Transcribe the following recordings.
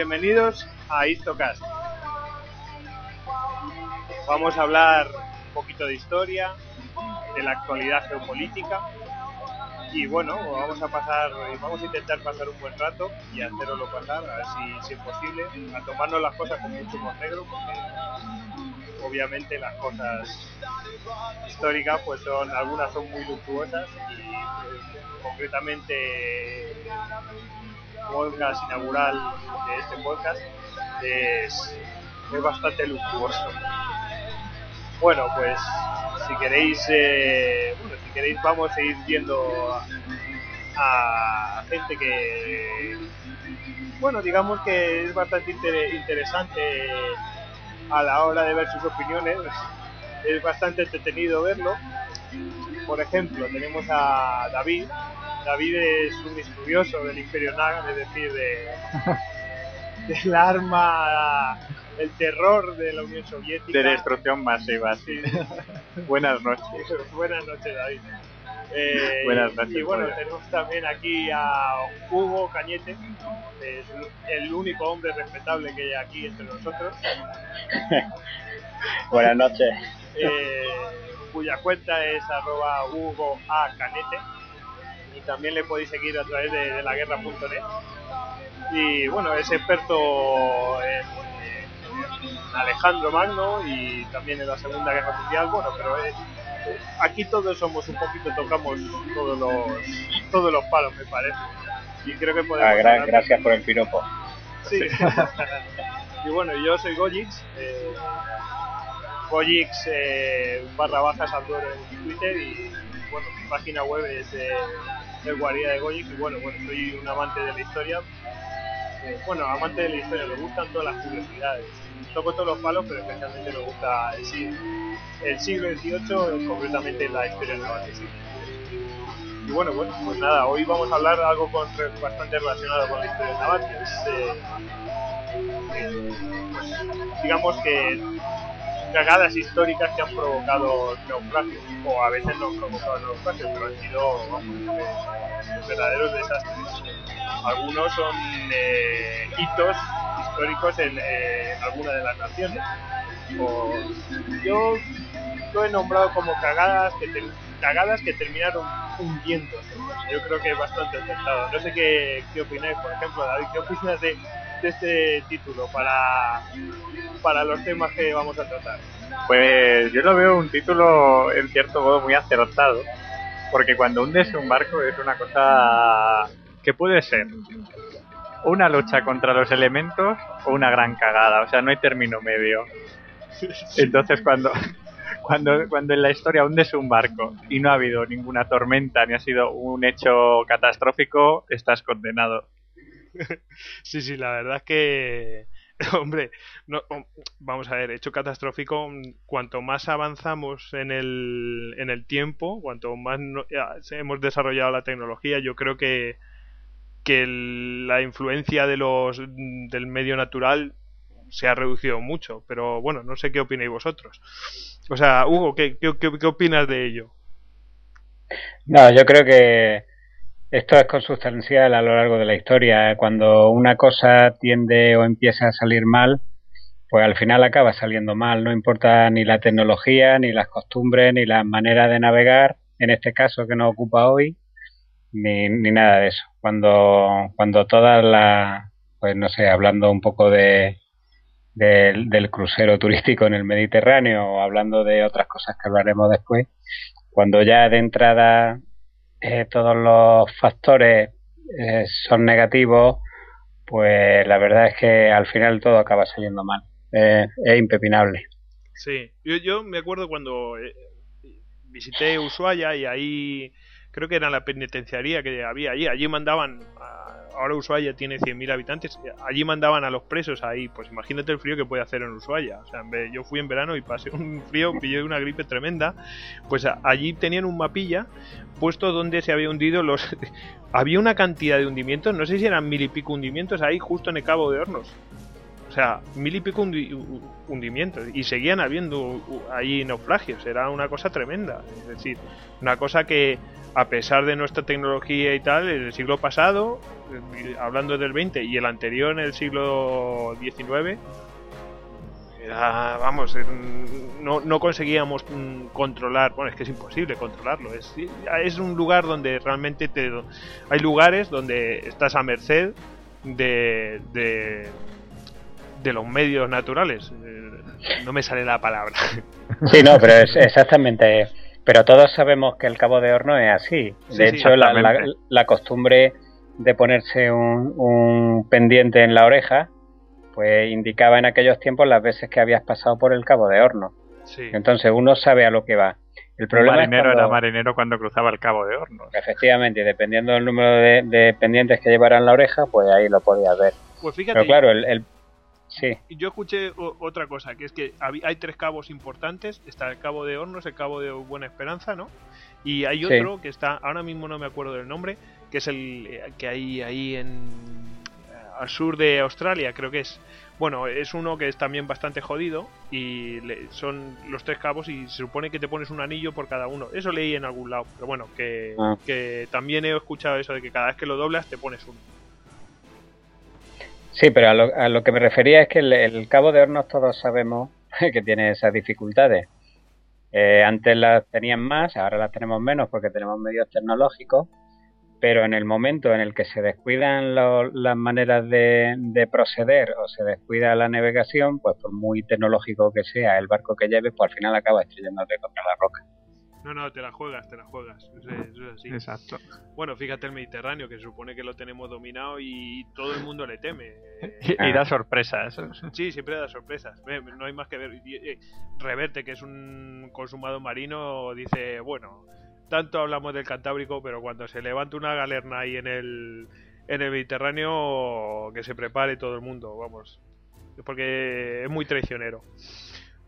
Bienvenidos a Histocast. Vamos a hablar un poquito de historia, de la actualidad geopolítica y bueno, vamos a pasar, vamos a intentar pasar un buen rato y hacerlo pasar, a ver si, es posible, a tomarnos las cosas con mucho más negro porque obviamente las cosas históricas pues son algunas son muy luctuosas y eh, concretamente podcast inaugural de este podcast es, bastante luctuoso. Bueno pues si queréis eh, bueno, si queréis vamos a ir viendo a, gente que bueno digamos que es bastante inter- interesante a la hora de ver sus opiniones. Es bastante entretenido verlo. Por ejemplo tenemos a David David es un estudioso del Imperio Naga es decir de del arma el terror de la Unión Soviética De destrucción masiva, sí. Buenas noches. Buenas noches, David. Eh, Buenas noches, Y bueno, tenemos también aquí a Hugo Cañete, es el único hombre respetable que hay aquí entre nosotros, Buenas noches. eh, cuya cuenta es arroba Hugo A. Canete. Y también le podéis seguir a través de, de laguerra.net. Y bueno, es experto en, en Alejandro Magno y también en la Segunda Guerra Mundial. Bueno, pero aquí todos somos un poquito, tocamos todos los, todos los palos, me parece. Y creo que podemos. Ah, gracias por el piropo. Sí. y bueno, yo soy Gojix. Eh, Gojix eh, barra baja Sandor en Twitter y bueno, mi página web es eh, el Guarida de Gojix y bueno, bueno, soy un amante de la historia. Eh, bueno, amante de la historia, me gustan todas las curiosidades. Toco todos los palos, pero especialmente me gusta el siglo, el siglo XVIII, concretamente la historia naval del. Y bueno, bueno, pues nada, hoy vamos a hablar algo con, bastante relacionado con la historia naval, que es, eh, eh, pues, digamos que cagadas históricas que han provocado naufragios, o a veces no han provocado naufragios, pero han sido vamos, verdaderos desastres. Algunos son eh, hitos históricos en eh, alguna de las naciones. O, yo lo he nombrado como cagadas que, ter- cagadas que terminaron hundiéndose. Yo creo que es bastante acertado. No sé qué, qué opináis, por ejemplo, David, ¿qué opinas de, este título para, para los temas que vamos a tratar? Pues yo lo veo un título en cierto modo muy acertado, porque cuando hundes un barco es una cosa que puede ser una lucha contra los elementos o una gran cagada, o sea, no hay término medio. Entonces cuando cuando cuando en la historia hundes un barco y no ha habido ninguna tormenta ni ha sido un hecho catastrófico, estás condenado. Sí, sí, la verdad es que, hombre, vamos a ver, hecho catastrófico, cuanto más avanzamos en el, en el tiempo, cuanto más hemos desarrollado la tecnología, yo creo que, que la influencia de los, del medio natural se ha reducido mucho, pero bueno, no sé qué opináis vosotros. O sea, Hugo, ¿qué, qué, qué- qué opinas de ello? No, yo creo que esto es consustancial a lo largo de la historia. Cuando una cosa tiende o empieza a salir mal, pues al final acaba saliendo mal. No importa ni la tecnología, ni las costumbres, ni las maneras de navegar, en este caso que nos ocupa hoy, ni, ni nada de eso. Cuando, cuando todas las, pues no sé, hablando un poco de, del, del crucero turístico en el Mediterráneo o hablando de otras cosas que hablaremos después, cuando ya de entrada eh, todos los factores eh, son negativos, pues la verdad es que al final todo acaba saliendo mal. Eh, es impepinable. Sí, yo, me acuerdo cuando eh, visité Ushuaia y ahí creo que era la penitenciaría que había allí. Allí mandaban, ahora Ushuaia tiene 100.000 habitantes, allí mandaban a los presos ahí. Pues imagínate el frío que puede hacer en Ushuaia. O sea, yo fui en verano y pasé un frío, pillé una gripe tremenda. Pues allí tenían un mapilla puesto donde se había hundido los... había una cantidad de hundimientos, no sé si eran mil y pico hundimientos ahí justo en el Cabo de Hornos. O sea, mil y pico hundimientos. Y seguían habiendo ahí naufragios. Era una cosa tremenda. Es decir, una cosa que, a pesar de nuestra tecnología y tal, en el siglo pasado, eh, hablando del 20 y el anterior en el siglo 19, vamos, no, no conseguíamos mm, controlar, bueno, es que es imposible controlarlo, es, es un lugar donde realmente te, hay lugares donde estás a merced de, de, los medios naturales, eh, no me sale la palabra. Sí, no, pero es exactamente, pero todos sabemos que el cabo de horno es así, de hecho la, la, costumbre de ponerse un, un pendiente en la oreja, pues indicaba en aquellos tiempos las veces que habías pasado por el cabo de horno. Entonces uno sabe a lo que va. El problema marinero era marinero cuando cruzaba el cabo de horno. Efectivamente, y dependiendo del número de, pendientes que llevaran la oreja, pues ahí lo podías ver. Pues fíjate, Pero claro, el, Sí. Yo escuché otra cosa, que es que hay tres cabos importantes. Está el cabo de Hornos, el cabo de Buena Esperanza, ¿no? Y hay otro que está, ahora mismo no me acuerdo del nombre, que es el eh, que hay ahí en al sur de Australia, creo que es. Bueno, es uno que es también bastante jodido y son los tres cabos y se supone que te pones un anillo por cada uno. Eso leí en algún lado, pero bueno, que, ah. que también he escuchado eso de que cada vez que lo doblas te pones uno. Sí, pero a lo, que me refería es que el, cabo de hornos todos sabemos que tiene esas dificultades. Eh, antes las tenían más, ahora las tenemos menos porque tenemos medios tecnológicos pero en el momento en el que se descuidan las maneras de, proceder o se descuida la navegación, pues por muy tecnológico que sea el barco que lleves, pues al final acaba estrellándote contra la roca. No, no, te la juegas, te la juegas. Eso es, así. Exacto. Bueno, fíjate el Mediterráneo, que se supone que lo tenemos dominado y todo el mundo le teme. y, da sorpresas. Sí, siempre da sorpresas. No hay más que ver. Eh, Reverte, que es un consumado marino, dice, bueno, tanto hablamos del Cantábrico, pero cuando se levanta una galerna ahí en el, en el Mediterráneo, que se prepare todo el mundo, vamos. Porque es muy traicionero.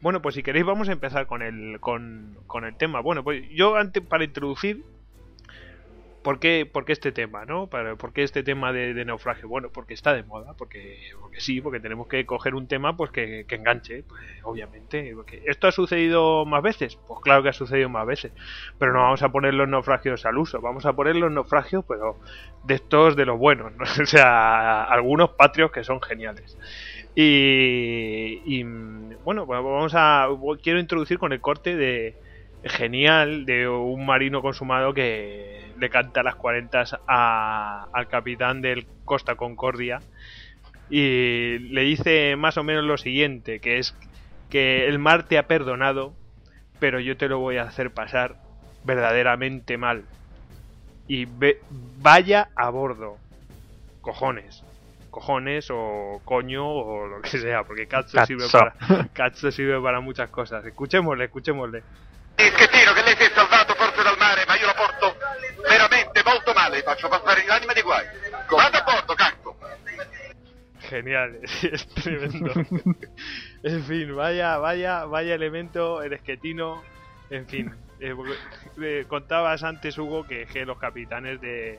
Bueno, pues si queréis vamos a empezar con el, con, con el tema. Bueno, pues yo antes, para introducir, ¿Por qué, este tema, no? ¿Por qué este tema de, naufragio? Bueno, porque está de moda, porque, porque sí, porque tenemos que coger un tema pues que, enganche, pues, obviamente. ¿Esto ha sucedido más veces? Pues claro que ha sucedido más veces, pero no vamos a poner los naufragios al uso, vamos a poner los naufragios, pero de estos de los buenos, o sea, algunos patrios que son geniales. Y, bueno, vamos a quiero introducir con el corte de genial de un marino consumado que le canta las 40 al capitán del Costa Concordia y le dice más o menos lo siguiente, que es que el mar te ha perdonado, pero yo te lo voy a hacer pasar verdaderamente mal. Y vaya a bordo. Cojones. Cojones o coño o lo que sea, porque Katsu, sirve para Katsu sirve para muchas cosas. Escuchémosle, escuchémosle. che tiro che lei si è salvato forse dal mare, ma io lo porto veramente molto male, faccio passare l'anima di guai. Vado a bordo, cacco. Genial, es tremendo. en fin, vaya, vaya, vaya elemento, el esquetino, en fin. Eh, eh, contabas antes, Hugo, que, que los capitanes de,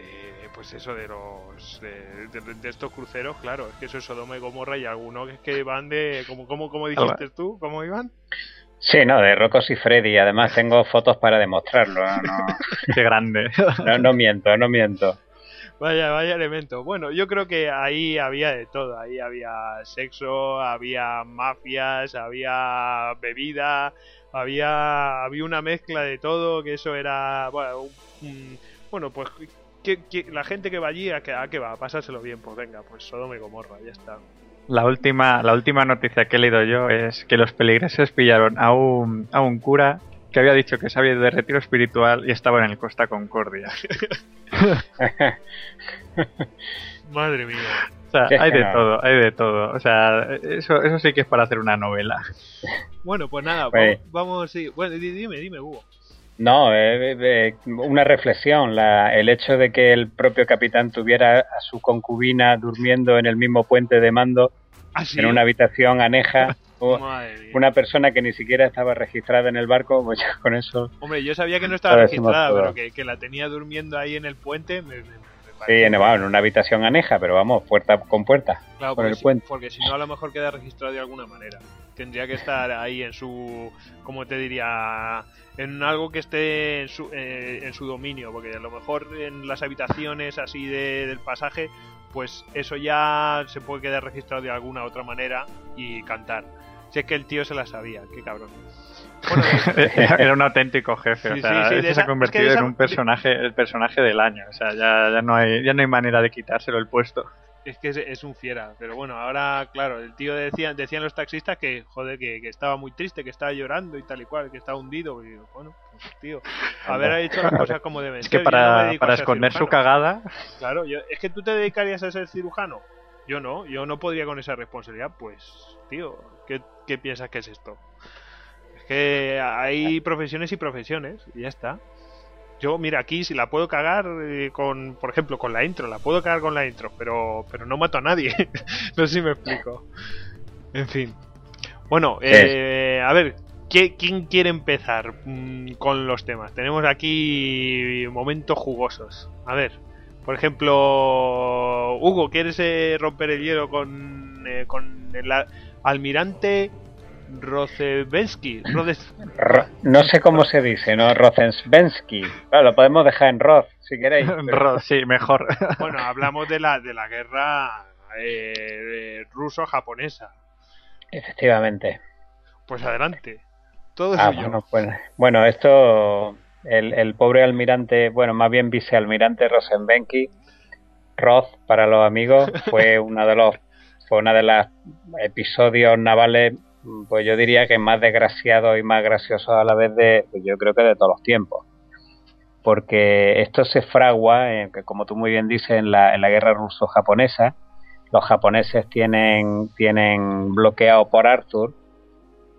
de, pues eso de los de, estos cruceros claro es que eso es Sodoma y Gomorra y algunos que van de como como como dijiste tú cómo iban Sí, no, de Rocos y Freddy. Además tengo fotos para demostrarlo. Qué grande. No, miento, no miento. Vaya, vaya elemento. Bueno, yo creo que ahí había de todo. Ahí había sexo, había mafias, había bebida, había, había una mezcla de todo. Que eso era, bueno, bueno pues la gente que va allí, ¿a qué, ¿a qué va? A pasárselo bien. Pues venga, pues Sodoma y Gomorra, ya está. La última, la última noticia que he leído yo es que los peligreses pillaron a un, a un cura que había dicho que sabía de retiro espiritual y estaba en el Costa Concordia. Madre mía. O sea, hay de todo, hay de todo. O sea, eso, eso sí que es para hacer una novela. Bueno, pues nada, pues vamos, sí. Bueno, dime, dime, Hugo. No, eh, eh, una reflexión, la, el hecho de que el propio capitán tuviera a su concubina durmiendo en el mismo puente de mando, ¿Ah, en una habitación aneja, una persona que ni siquiera estaba registrada en el barco, pues con eso... Hombre, yo sabía que no estaba registrada, pero que, la tenía durmiendo ahí en el puente, me, Sí, en, en una habitación aneja, pero vamos, puerta con puerta. Claro, por el si, puente. porque si no a lo mejor queda registrado de alguna manera. Tendría que estar ahí en su, ¿cómo te diría? En algo que esté en su, eh, en su dominio, porque a lo mejor en las habitaciones así de- del pasaje, pues eso ya se puede quedar registrado de alguna otra manera y cantar. Si es que el tío se la sabía, qué cabrón. Bueno, Era un auténtico jefe, o Sí, sea, sí, se ha convertido es que de en un personaje, el personaje del año, o sea, ya, ya no hay, ya no hay manera de quitárselo el puesto. Es que es, es un fiera, pero bueno, ahora, claro, el tío decía, decían los taxistas que, joder, que, que estaba muy triste, que estaba llorando y tal y cual, que estaba hundido. Y digo, bueno, pues tío, haber hecho las cosas como deben Es que ser. No me para, para esconder su cagada, Claro, yo, es que tú te dedicarías a ser cirujano. Yo no, yo no podría con esa responsabilidad. Pues, tío, ¿qué, qué piensas que es esto? Es que hay profesiones y profesiones, y ya está. Yo, mira, aquí si la puedo cagar eh, con, por ejemplo, con la intro, la puedo cagar con la intro, pero, pero no mato a nadie. no sé si me explico. En fin. Bueno, eh, a ver, ¿qué- ¿quién quiere empezar mm, con los temas? Tenemos aquí momentos jugosos. A ver, por ejemplo, Hugo, ¿quieres eh, romper el hielo con, eh, con el almirante Rozebensky? Rodes- Ro- no sé cómo se dice, ¿no? Claro, lo podemos dejar en Roz, si queréis. pero- sí, mejor. Bueno, hablamos de la, de la guerra eh, ruso-japonesa. Efectivamente. Pues adelante. Todo Ah, bueno, pues, bueno, esto, el, el pobre almirante, bueno, más bien vicealmirante Rosenbenki, Roth para los amigos, fue uno de los, fue una de las episodios navales, pues yo diría que más desgraciados y más graciosos a la vez de, pues yo creo que de todos los tiempos. Porque esto se fragua, eh, que como tú muy bien dices, en la, en la guerra ruso-japonesa. Los japoneses tienen, tienen bloqueado por Arthur,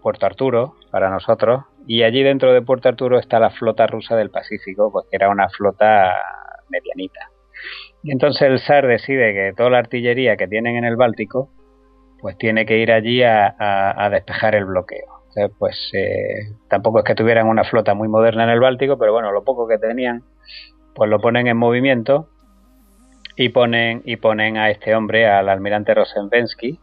Puerto Arturo para nosotros y allí dentro de Puerto Arturo está la flota rusa del Pacífico, pues que era una flota medianita. Y entonces el zar decide que toda la artillería que tienen en el Báltico pues tiene que ir allí a, despejar el bloqueo. Entonces, pues eh, tampoco es que tuvieran una flota muy moderna en el Báltico, pero bueno, lo poco que tenían pues lo ponen en movimiento y ponen y ponen a este hombre, al almirante Rosenbensky,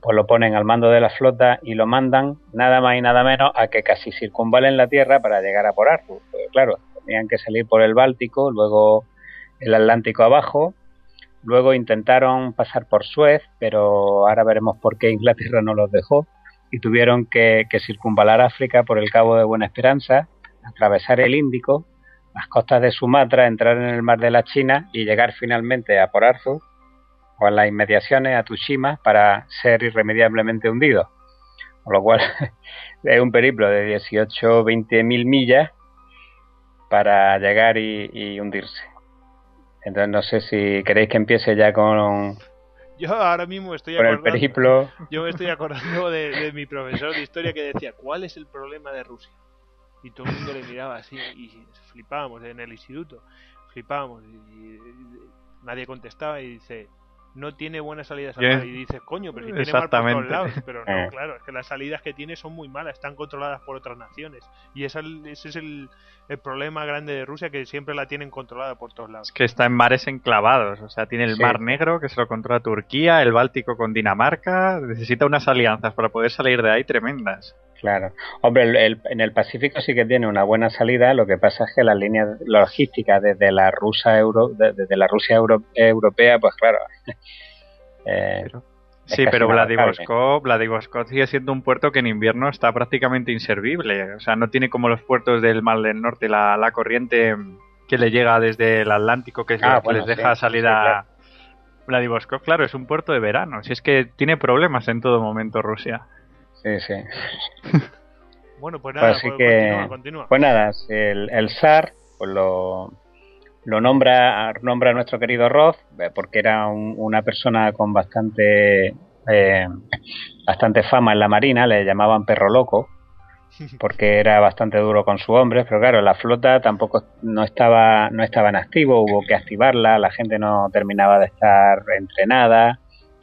pues lo ponen al mando de la flota y lo mandan nada más y nada menos a que casi circunvalen la Tierra para llegar a por Arthur. Porque, claro, tenían que salir por el Báltico, luego el Atlántico abajo, luego intentaron pasar por Suez, pero ahora veremos por qué Inglaterra no los dejó y tuvieron que, circunvalar África por el Cabo de Buena Esperanza, atravesar el Índico, las costas de Sumatra, entrar en el mar de la China y llegar finalmente a por Arthur o a las inmediaciones a Tsushima para ser irremediablemente hundido. Con lo cual es un periplo de 18 20 mil millas para llegar y hundirse. Entonces no sé si queréis que empiece ya con, Yo ahora mismo estoy con el acordando, periplo. yo me estoy acordando de, de mi profesor de historia que decía, ¿cuál es el problema de Rusia? Y todo el mundo le miraba así y flipábamos en el instituto, flipábamos y, y nadie contestaba y dice, no tiene buenas salidas al mar. Y dices, coño, pero si tiene mar por todos Exactamente. lados. Pero no, Eh. claro, es que las salidas que tiene son muy malas, están controladas por otras naciones. Y esa- ese es el, el problema grande de Rusia, que siempre la tienen controlada por todos lados. Es que está en mares enclavados, o sea, tiene el Sí. Mar Negro que se lo controla Turquía, el Báltico con Dinamarca, necesita unas alianzas para poder salir de ahí tremendas. Claro. Hombre, el- el- en el Pacífico sí que tiene una buena salida, lo que pasa es que las líneas logísticas desde la Rusia euro, de- desde la Rusia euro- europea, pues claro. eh, Pero- Sí, pero. Vladivostok, Vladivostok sigue siendo un puerto que en invierno está prácticamente inservible. O sea, no tiene como los puertos del Mar del Norte la, la corriente que le llega desde el Atlántico, que, es Ah, que bueno, les deja sí, salir sí, claro. Vladivostok. Claro, es un puerto de verano. Si es que tiene problemas en todo momento Rusia. Sí, sí. Bueno, pues nada, Así pues que- continúa, continúa. Pues nada, el, el zar pues lo, lo nombra, nombra a nuestro querido Roth, eh, porque era un- una persona con bastante, eh, bastante fama en la marina, le llamaban perro loco, porque era bastante duro con su hombre, pero claro, la flota tampoco no estaba, no estaba en activo, hubo que activarla, la gente no terminaba de estar entrenada,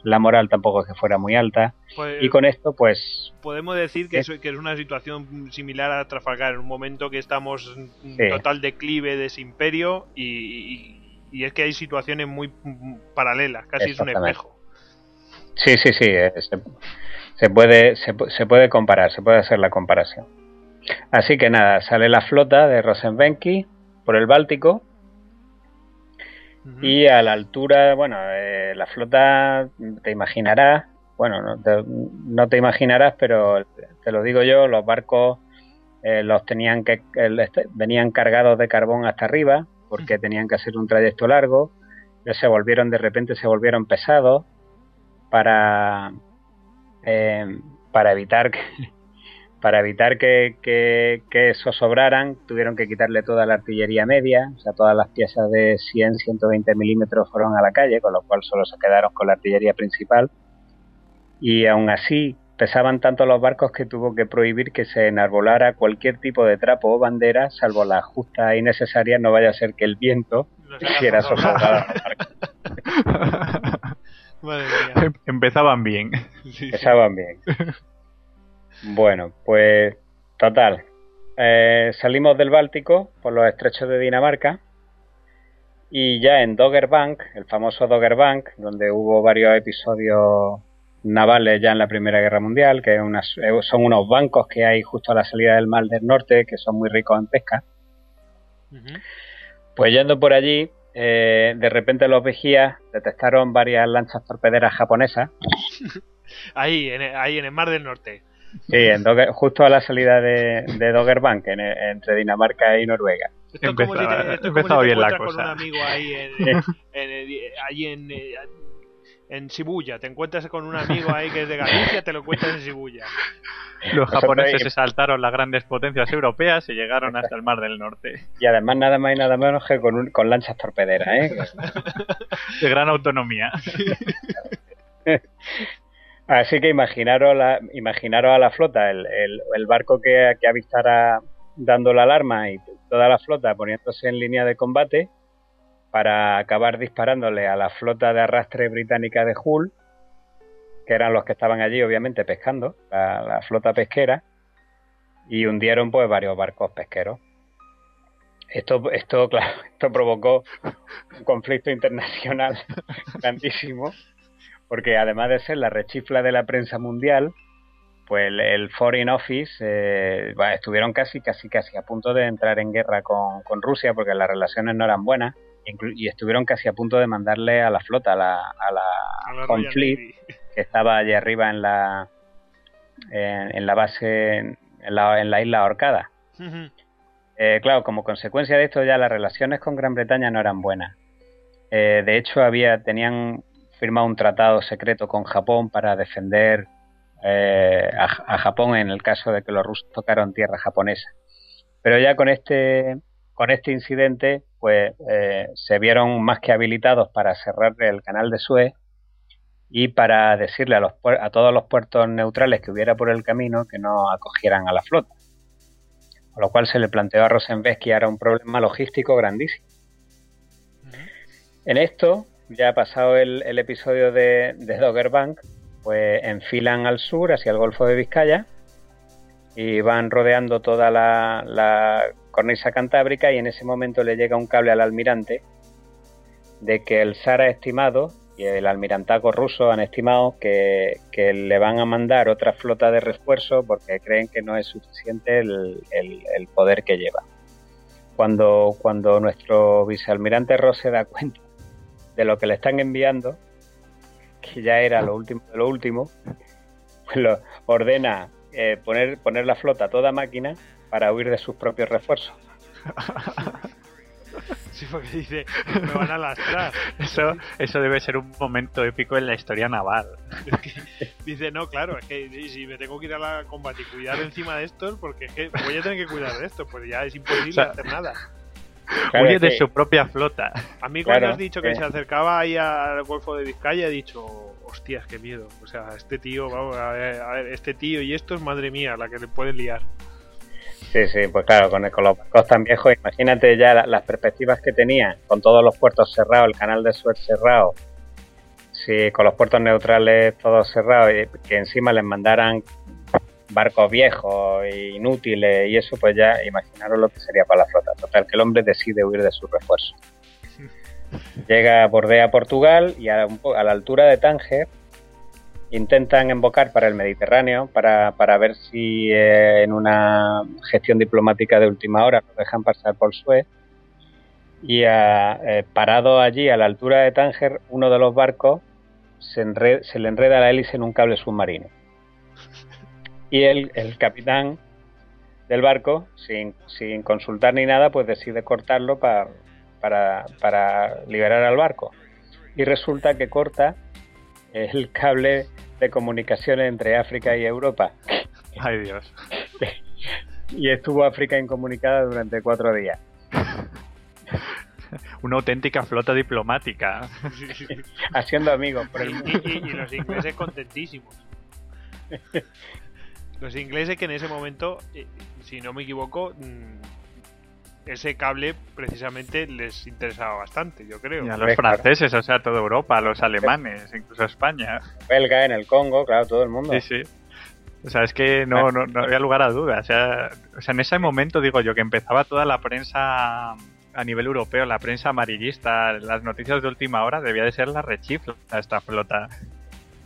la moral tampoco es que fuera muy alta, Pues, y con esto pues podemos decir que, es, que es una situación similar a Trafalgar, en un momento que estamos en Sí. total declive de ese imperio y, y- y es que hay situaciones muy paralelas, casi es un espejo. Sí, sí, sí, eh, se, puede, se, se, puede comparar, se puede hacer la comparación. Así que nada, sale la flota de Rosenbenki por el Báltico y a la altura, bueno, eh, la flota, te imaginarás, bueno, no te, no te, imaginarás, pero te lo digo yo, los barcos eh, los tenían que, este, venían cargados de carbón hasta arriba, porque tenían que hacer un trayecto largo, se volvieron, de repente se volvieron pesados para, eh, para evitar que, para evitar que, que, eso sobraran, tuvieron que quitarle toda la artillería media, o sea, todas las piezas de 100, 120 milímetros fueron a la calle, con lo cual solo se quedaron con la artillería principal. Y aún así, pesaban tanto los barcos que tuvo que prohibir que se enarbolara cualquier tipo de trapo o bandera, salvo las justas y necesarias, no vaya a ser que el viento hiciera sofocada Empezaban bien. Empezaban bien. Bueno, pues total. Eh, salimos del Báltico por los estrechos de Dinamarca y ya en Doggerbank, el famoso Doggerbank, donde hubo varios episodios navales ya en la Primera Guerra Mundial, que eh, son unos bancos que hay justo a la salida del Mar del Norte, que son muy ricos en pesca. Pues yendo por allí, eh, de repente los vigías detectaron varias lanchas torpederas japonesas. ahí, en, ahí en el Mar del Norte. Sí, en justo a la salida de, de Doggerbank, entre Dinamarca y Noruega. Esto es como si te, esto como bien la cosa. con un amigo ahí en, en, eh, en Shibuya. Te encuentras con un amigo ahí que es de Galicia, te lo cuentas en Shibuya. Los japoneses se saltaron las grandes potencias europeas y llegaron hasta el Mar del Norte. Y además nada más y nada menos que con, con lanchas torpederas, ¿eh? De gran autonomía. Así que imaginaros, la, imaginaros a la flota, el, el, barco que, que avistara dando la alarma y toda la flota poniéndose en línea de combate para acabar disparándole a la flota de arrastre británica de Hull, que eran los que estaban allí obviamente pescando, la, la flota pesquera, y hundieron pues varios barcos pesqueros. Esto, esto, claro, esto provocó un conflicto internacional grandísimo porque además de ser la rechifla de la prensa mundial, pues el, Foreign Office eh, estuvieron casi, casi, casi a punto de entrar en guerra con, Rusia porque las relaciones no eran buenas y estuvieron casi a punto de mandarle a la flota, a la, a la, que estaba allí arriba en la, en, la base, en la, en la isla Orcada. Eh, claro, como consecuencia de esto ya las relaciones con Gran Bretaña no eran buenas. Eh, de hecho, había, tenían firmado un tratado secreto con Japón para defender eh, a, Japón en el caso de que los rusos tocaron tierra japonesa. Pero ya con este con este incidente, pues eh, se vieron más que habilitados para cerrar el canal de Suez y para decirle a, los, a todos los puertos neutrales que hubiera por el camino que no acogieran a la flota. Con lo cual se le planteó a Rosenbeck que era un problema logístico grandísimo. En esto, ya ha pasado el, episodio de, de Doggerbank, pues enfilan al sur hacia el Golfo de Vizcaya y van rodeando toda la, cornisa cantábrica y en ese momento le llega un cable al almirante de que el SAR ha estimado y el almirantaco ruso han estimado que, le van a mandar otra flota de refuerzo porque creen que no es suficiente el, el, poder que lleva. Cuando, cuando nuestro vicealmirante Ross se da cuenta de lo que le están enviando, que ya era lo último de lo último, pues lo ordena eh, poner, poner la flota a toda máquina para huir de sus propios refuerzos. Sí, porque dice, me van a lastrar. Eso, eso debe ser un momento épico en la historia naval. dice, no, claro, es que si me tengo que ir a la combate y cuidar encima de estos, porque es que voy a tener que cuidar de esto, pues ya es imposible hacer nada. Huye de su propia flota. A mí cuando has dicho que se acercaba ahí al Golfo de Vizcaya he dicho, hostias, qué miedo. O sea, este tío, vamos a ver, este tío y esto es madre mía, la que le pueden liar. Sí, sí, pues claro, con, con los barcos tan viejos, imagínate ya las perspectivas que tenía, con todos los puertos cerrados, el canal de Suez cerrado, si con los puertos neutrales todos cerrados, y que encima les mandaran barcos viejos e inútiles y eso, pues ya imaginaros lo que sería para la flota. Total, que el hombre decide huir de su refuerzo. llega, bordea Portugal y a, a la altura de Tánger intentan embocar para el Mediterráneo para, para ver si eh, en una gestión diplomática de última hora nos dejan pasar por Suez. Y eh, parado allí a la altura de Tánger, uno de los barcos se, se le enreda la hélice en un cable submarino. Y el, el capitán del barco, sin, sin, consultar ni nada, pues decide cortarlo para, para liberar al barco. Y resulta que corta el cable de comunicaciones entre África y Europa. Ay Dios. y estuvo África incomunicada durante cuatro días. Una auténtica flota diplomática. Haciendo amigos por el y, y, los ingleses contentísimos. Los ingleses que en ese momento, eh, si no me equivoco, mm, ese cable precisamente les interesaba bastante, yo creo. Y a los franceses, o sea, toda Europa, a los alemanes, incluso a España. Belga, en el Congo, claro, todo el mundo. Sí, sí. O sea, es que no, no, no había lugar a dudas. O sea, o sea, en ese momento, digo yo, que empezaba toda la prensa a nivel europeo, la prensa amarillista, las noticias de última hora, debía de ser la rechifla esta flota.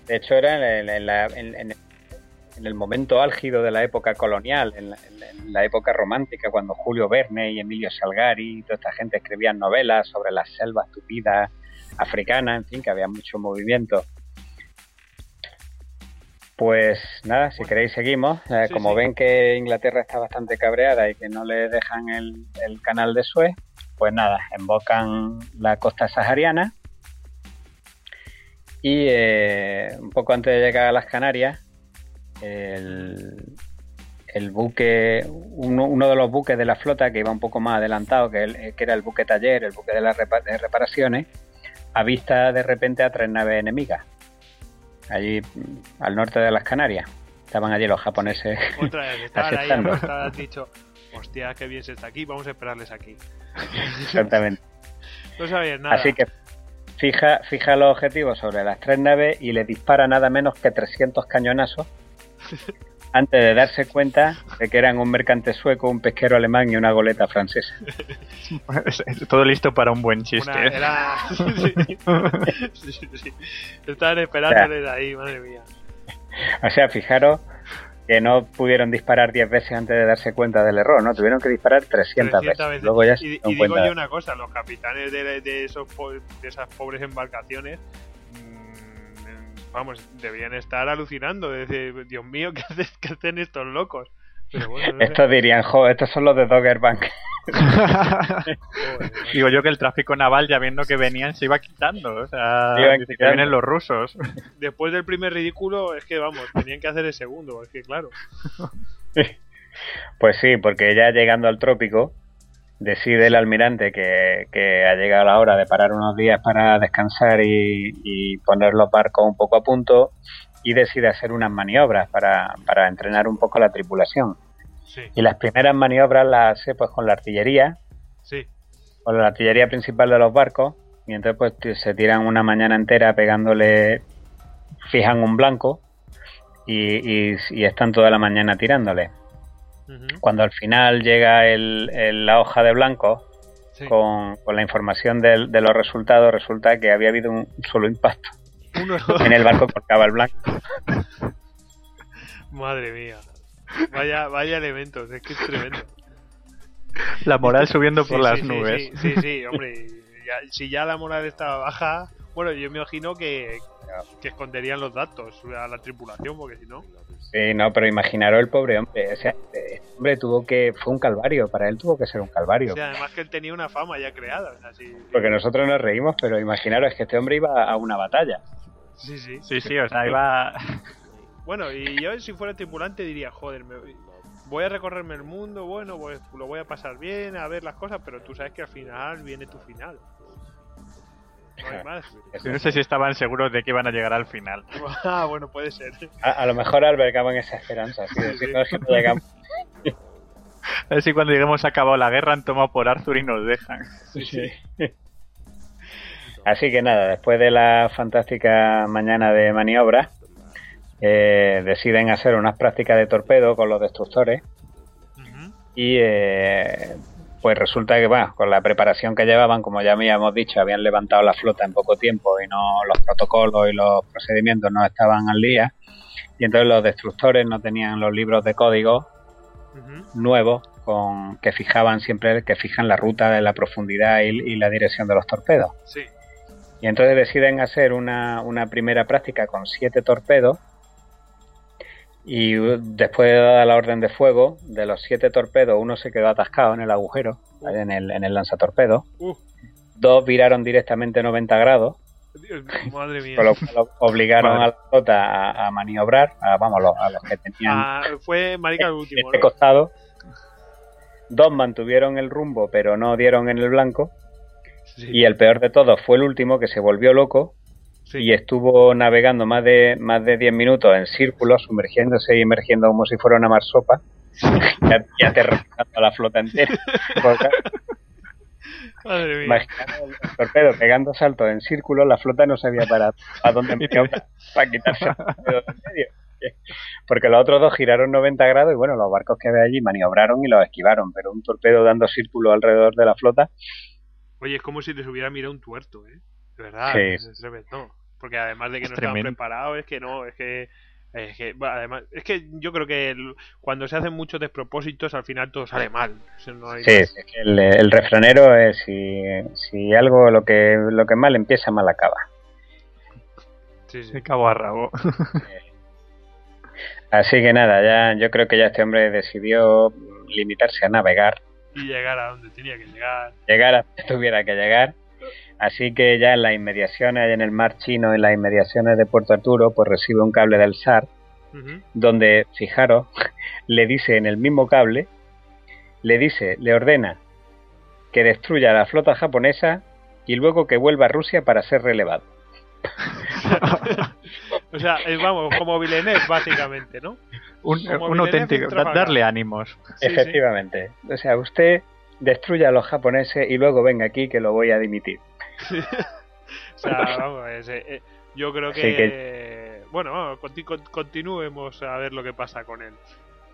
De hecho, era en, en, la, en, en el momento álgido de la época colonial, en la, época romántica, cuando Julio Verne y Emilio Salgari y toda esta gente escribían novelas sobre las selvas tupidas africanas, en fin, que había mucho movimiento. Pues nada, si queréis seguimos. Eh, como ven que Inglaterra está bastante cabreada y que no le dejan el, canal de Suez, pues nada, embocan la costa sahariana y eh, un poco antes de llegar a las Canarias, el, buque, uno, de los buques de la flota que iba un poco más adelantado, que, era el buque taller, el buque de las reparaciones, avista de repente a tres naves enemigas, allí mm, al norte de las Canarias. Estaban allí los japoneses. Otra vez, estaban ahí, dicho, hostia, qué bien se está aquí, vamos a esperarles aquí. Exactamente. no sabías nada. Así que fija, fija los objetivos sobre las tres naves y le dispara nada menos que 300 cañonazos antes de darse cuenta de que eran un mercante sueco, un pesquero alemán y una goleta francesa. Todo listo para un buen chiste. Estaban esperándoles ahí, madre mía. O sea, fijaros que no pudieron disparar 10 veces antes de darse cuenta del error, ¿no? Tuvieron que disparar 300, veces. Luego ya y, y digo yo una cosa, los capitanes de, de, esos, de esas pobres embarcaciones vamos, debían estar alucinando. Decir, Dios mío, ¿qué, hacen estos locos? estos dirían, jo, estos son los de Dogger Bank. Digo yo que el tráfico naval, ya viendo que venían, se iba quitando. O sea, que vienen los rusos. Después del primer ridículo, es que vamos, tenían que hacer el segundo, es que claro. Pues sí, porque ya llegando al trópico, decide el almirante que, ha llegado la hora de parar unos días para descansar y, poner los barcos un poco a punto y decide hacer unas maniobras para, entrenar un poco la tripulación. Y las primeras maniobras las hace pues con la artillería, con la artillería principal de los barcos y entonces pues se tiran una mañana entera pegándole, fijan un blanco y, y están toda la mañana tirándole cuando al final llega el, la hoja de blanco con, la información de los resultados, resulta que había habido un solo impacto en el barco que portaba el blanco. Madre mía. Vaya, vaya elementos, es que es tremendo. La moral subiendo por las nubes. Sí, sí, hombre. si ya la moral estaba baja, bueno, yo me imagino que, que esconderían los datos a la tripulación, porque si no. Sí, no, pero imaginaros el pobre hombre. O sea, este hombre tuvo que. Fue un calvario, para él tuvo que ser un calvario. O sea, además que él tenía una fama ya creada. Porque nosotros nos reímos, pero imaginaros que este hombre iba a una batalla. Sí, sí. Sí, sí, o sea, iba. Bueno, y yo si fuera tripulante diría, joder, voy a recorrerme el mundo, bueno, pues lo voy a pasar bien, a ver las cosas, pero tú sabes que al final viene tu final. No sé si estaban seguros de que iban a llegar al final. Ah, bueno, puede ser. A, lo mejor albergaban esa esperanza. A ver si cuando lleguemos a acabado la guerra han tomado por Arthur y nos dejan. Así que nada, después de la fantástica mañana de maniobra, eh, deciden hacer unas prácticas de torpedo con los destructores y eh, pues resulta que, bueno, con la preparación que llevaban, como ya habíamos dicho, habían levantado la flota en poco tiempo y no los protocolos y los procedimientos no estaban al día. Y entonces los destructores no tenían los libros de código nuevos con que fijaban siempre que fijan la ruta de la profundidad y, la dirección de los torpedos. Sí. Y entonces deciden hacer una, una primera práctica con siete torpedos y después de dar la orden de fuego, de los siete torpedos, uno se quedó atascado en el agujero, en el, en el lanzatorpedo. Dos viraron directamente 90 grados. madre mía. Con lo cual obligaron a la flota a, maniobrar, a, vamos, a los, que tenían. Ah, fue marica el último. Este costado. Dos mantuvieron el rumbo, pero no dieron en el blanco. Y el peor de todos fue el último que se volvió loco y estuvo navegando más de más de 10 minutos en círculo, sumergiéndose y emergiendo como si fuera una marsopa y, aterrorizando a la flota entera. Madre mía. el torpedo pegando saltos en círculo, la flota no sabía para, a dónde para, para quitarse el torpedo de medio. Porque los otros dos giraron 90 grados y bueno, los barcos que había allí maniobraron y los esquivaron, pero un torpedo dando círculo alrededor de la flota. Oye, es como si les hubiera mirado un tuerto, ¿eh? De verdad, sí. Porque además de que no estaban preparados, es que no, es que es que, además, es que yo creo que cuando se hacen muchos despropósitos, al final todo sale mal. sí, el, refranero es si, si algo lo que lo que mal empieza, mal acaba. Sí, sí. Cabo a rabo. Así que nada, ya yo creo que ya este hombre decidió limitarse a navegar. Y llegar a donde tenía que llegar. Llegar a donde tuviera que llegar. Así que ya en las inmediaciones, en el mar chino, en las inmediaciones de Puerto Arturo, pues recibe un cable del SAR, donde, fijaros, le dice en el mismo cable, le dice, le ordena que destruya la flota japonesa y luego que vuelva a Rusia para ser relevado. o sea, vamos, como Villeneuve, básicamente, ¿no? Un, auténtico, darle ánimos. Efectivamente. O sea, usted destruya a los japoneses y luego venga aquí que lo voy a dimitir. o sea, vamos, eh, eh, yo creo que, bueno, continuemos a ver lo que pasa con él.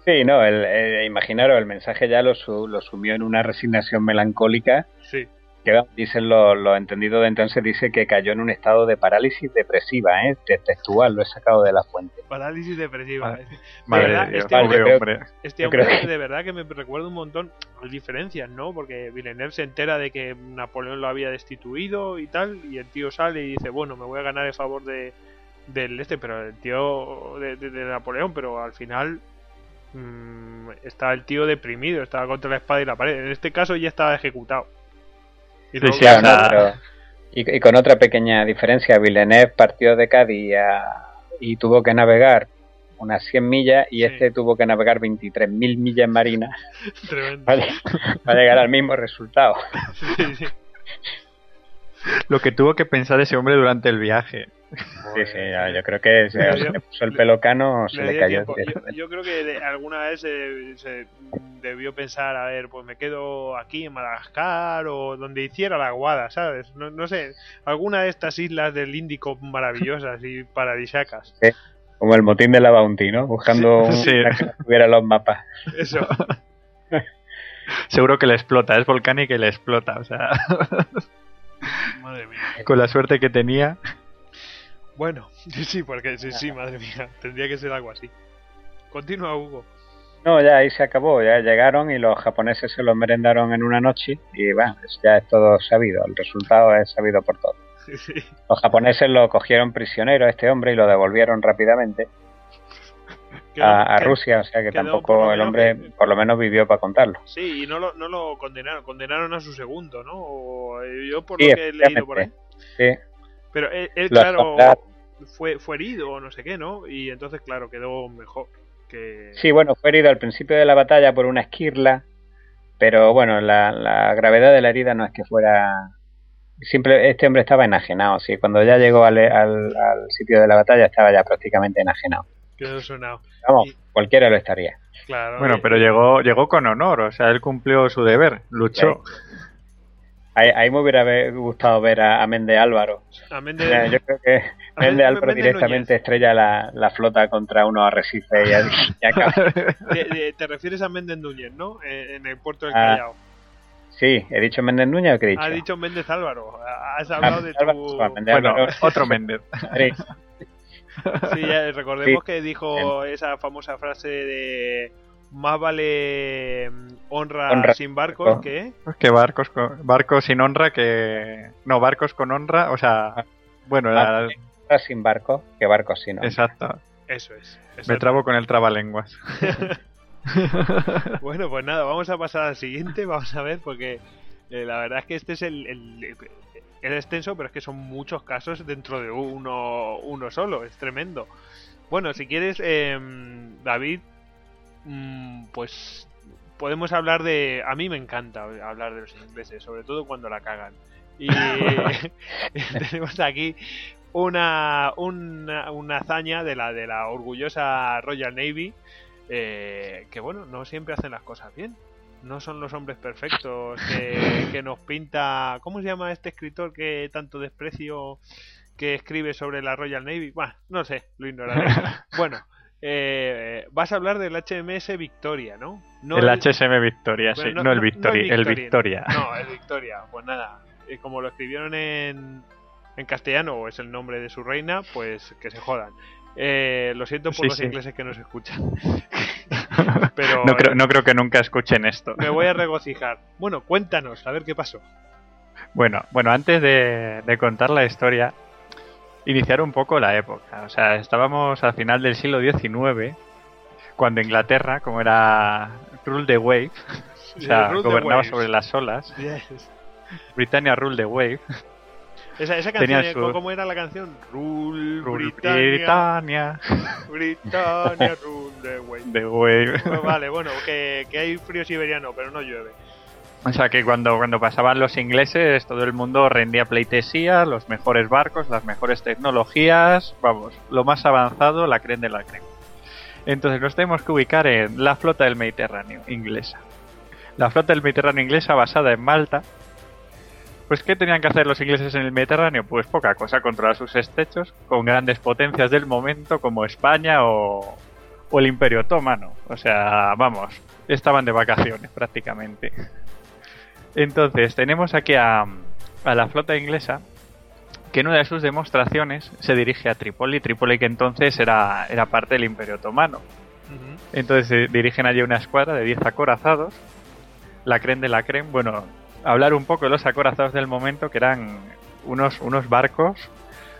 Sí, no, el, eh, imaginaros, el mensaje ya lo, lo sumió en una resignación melancólica. Sí que dicen los lo entendidos de entonces, dice que cayó en un estado de parálisis depresiva, ¿eh? textual, lo he sacado de la fuente. Parálisis depresiva. Madre, este, hombre, este hombre de verdad que me recuerda un montón diferencias, ¿no? Porque Villeneuve se entera de que Napoleón lo había destituido y tal, y el tío sale y dice, bueno, me voy a ganar el favor de del este, pero el tío de, Napoleón, pero al final mmm, está el tío deprimido, estaba contra la espada y la pared. En este caso ya estaba ejecutado. Y, con otra pequeña diferencia, Villeneuve partió de Cádiz y tuvo que navegar unas 100 millas y este tuvo que navegar 23.000 millas marinas para, para, llegar al mismo resultado. Lo que tuvo que pensar ese hombre durante el viaje. Sí, sí, yo creo que se, le puso el pelo cano, se le, cayó. Yo, creo que alguna vez se, debió pensar, a ver, pues me quedo aquí en Madagascar o donde hiciera la guada, ¿sabes? No, no sé, alguna de estas islas del Índico maravillosas y paradisacas. como el motín de la Bounty, ¿no? Buscando un, que tuviera los mapas. Eso. Seguro que le explota, es volcánico y le explota, o sea. Madre mía. Con la suerte que tenía. Bueno, sí, porque sí, sí, madre mía, tendría que ser algo así. Continúa, Hugo. No, ya ahí se acabó, ya llegaron y los japoneses se los merendaron en una noche y bueno, ya es todo sabido, el resultado es sabido por todos. Los japoneses lo cogieron prisionero a este hombre y lo devolvieron rápidamente a, Rusia, o sea que tampoco el hombre por lo menos vivió para contarlo. Sí, y no lo, no lo condenaron, condenaron a su segundo, ¿no? yo por lo que he leído por ahí. Sí. Pero él, claro, fue, fue herido o no sé qué, ¿no? Y entonces, claro, quedó mejor. Que... Sí, bueno, fue herido al principio de la batalla por una esquirla, pero bueno, la, la gravedad de la herida no es que fuera... Simple, este hombre estaba enajenado, sí. Cuando ya llegó al, al, sitio de la batalla estaba ya prácticamente enajenado. Quedó sonado. Vamos, cualquiera lo estaría. Claro, bueno, pero llegó, llegó con honor, o sea, él cumplió su deber, luchó. Ahí, me hubiera gustado ver a, Mende Álvaro. yo creo que Mende Álvaro directamente estrella la, flota contra unos arrecifes y, acaba. te, refieres a Méndez Núñez, ¿no? En el puerto del ah, Callao. Sí, he dicho Méndez Núñez o qué he dicho. Ha dicho Méndez Álvaro. Has hablado de Álvaro, tu. Méndez Bueno, Álvaro. otro Méndez. Sí. Sí, ya recordemos Sí. que dijo esa famosa frase de más vale mm, honra, Honra. sin barcos Barco. que Que barcos, con, barcos sin honra que... No, barcos con honra, o sea... Bueno, la- sin barco que barco sin honra. exacto. eso es. Me trabo con el trabalenguas. Bueno, pues nada, vamos a pasar al siguiente, vamos a ver, porque eh, la verdad es que este es el, el, el extenso, pero es que son muchos casos dentro de uno, uno solo, es tremendo. Bueno, si quieres, em, David, pues podemos hablar de... A mí me encanta hablar de los ingleses, sobre todo cuando la cagan. Y tenemos aquí una, una, una hazaña de la, de la orgullosa Royal Navy, eh, que bueno, no siempre hacen las cosas bien. No son los hombres perfectos que, que nos pinta... ¿Cómo se llama este escritor que tanto desprecio que escribe sobre la Royal Navy? Bueno, no sé, lo ignoraré. bueno, eh, vas a hablar del HMS Victoria, ¿no? no el HSM Victoria, sí. No, el Victoria, el Victoria. No, el Victoria. Pues nada, eh, como lo escribieron en, en castellano, o es el nombre de su reina, pues que se jodan. Eh, lo siento por Sí, los sí. ingleses que nos escuchan. Pero no, creo, eh, no creo que nunca escuchen esto. me voy a regocijar. Bueno, cuéntanos, a ver qué pasó. Bueno, bueno, antes de, de contar la historia, iniciar un poco la época. O sea, estábamos al final del siglo XIX, cuando Inglaterra, como era rule the wave, o sea, gobernaba sobre las olas, Yes. Britannia rule the wave, Esa, canción, su- ¿cómo era la canción? Rule, rule Britannia, Britannia, Britannia, rule the wave. Pues vale, bueno, que, que hay frío siberiano, pero no llueve. O sea que cuando, cuando pasaban los ingleses, todo el mundo rendía pleitesía, los mejores barcos, las mejores tecnologías, vamos, lo más avanzado, la creen de la creen. Entonces nos tenemos que ubicar en la flota del Mediterráneo inglesa. La flota del Mediterráneo inglesa basada en Malta. Pues ¿qué tenían que hacer los ingleses en el Mediterráneo? Pues poca cosa, controlar sus estrechos con grandes potencias del momento como España o, o el Imperio Otomano. O sea, vamos, estaban de vacaciones prácticamente. Entonces, tenemos aquí a, a la flota inglesa que en una de sus demostraciones se dirige a Trípoli. Trípoli que entonces era, era parte del Imperio Otomano. Entonces se dirigen allí una escuadra de 10 acorazados, la creen de la creen. Bueno, hablar un poco de los acorazados del momento, que eran unos, unos barcos.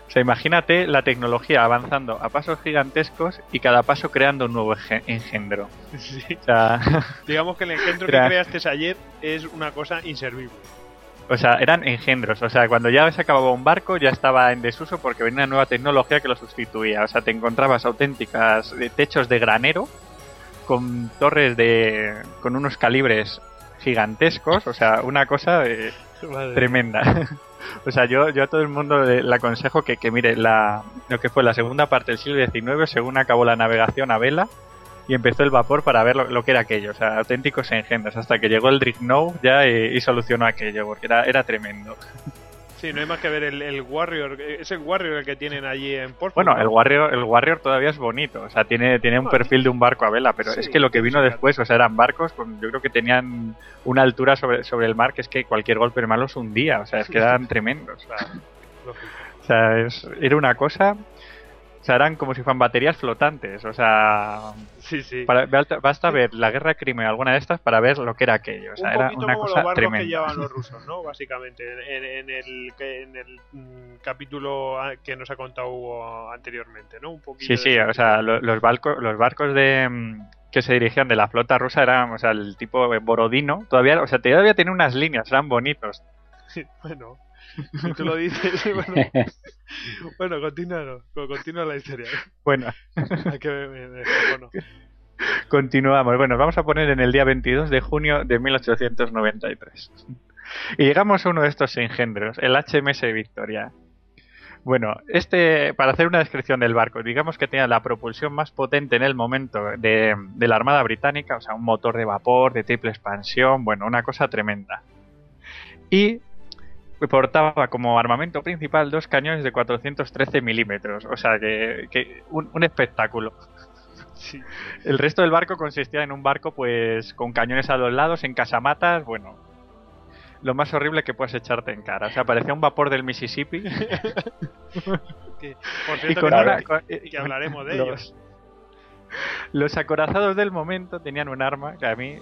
O sea, imagínate la tecnología avanzando a pasos gigantescos y cada paso creando un nuevo enge- engendro. Sí. O sea, Digamos que el engendro que creaste ayer es una cosa inservible. O sea, eran engendros. O sea, cuando ya se acababa un barco ya estaba en desuso porque venía una nueva tecnología que lo sustituía. O sea, te encontrabas auténticas eh, techos de granero con torres de... con unos calibres gigantescos. O sea, una cosa eh, tremenda. o sea, yo, yo a todo el mundo le, aconsejo que, que mire la, lo que fue la segunda parte del siglo XIX, según acabó la navegación a vela y empezó el vapor para ver lo, que era aquello. O sea, auténticos engendros. Hasta que llegó el Dreadnought ya y, y solucionó aquello, porque era, era tremendo. Sí, no hay más que ver el, el Warrior. Es el Warrior el que tienen allí en Portsmouth. Bueno, ¿no? el Warrior, el Warrior todavía es bonito, o sea, tiene, tiene un perfil de un barco a vela, pero Sí, es que lo que vino después, o sea, eran barcos, con, yo creo que tenían una altura sobre, sobre el mar que es que cualquier golpe malo los hundía, o sea, es que eran tremendos. Claro, lógico. O sea, es- era una cosa, o sea, eran como si fueran baterías flotantes, o sea, Sí, sí. para- basta- ver la guerra de Crimea alguna de estas para ver lo que era aquello, o sea, un era una como cosa los tremenda. que llevan los rusos, ¿no? Básicamente, en, en el, en el mm, capítulo a- que nos ha contado Hugo anteriormente, ¿no? Un poquito Sí, sí, o sea, lo- los, barcos, los barcos de mm, que se dirigían de la flota rusa eran, o sea, el tipo de Borodino, todavía, o sea, todavía tiene unas líneas, eran bonitos. Bueno, tú lo dices, bueno, bueno continúa, no, co- continúa la historia. Bueno, Hay que me descojono. continuamos. Bueno, vamos a poner en el día 22 de junio de 1893. Y llegamos a uno de estos engendros, el HMS Victoria. Bueno, este, para hacer una descripción del barco, digamos que tenía la propulsión más potente en el momento de, de la Armada Británica, o sea, un motor de vapor de triple expansión, bueno, una cosa tremenda. Y portaba como armamento principal dos cañones de 413 milímetros, o sea, que, que un, un espectáculo. Sí. El resto del barco consistía en un barco, pues, con cañones a los lados, en casamatas, bueno. lo más horrible que puedes echarte en cara. O sea, parecía un vapor del Mississippi. Que, por cierto, y con que, una- con- que hablaremos de los- ellos. Los acorazados del momento tenían un arma que a mí,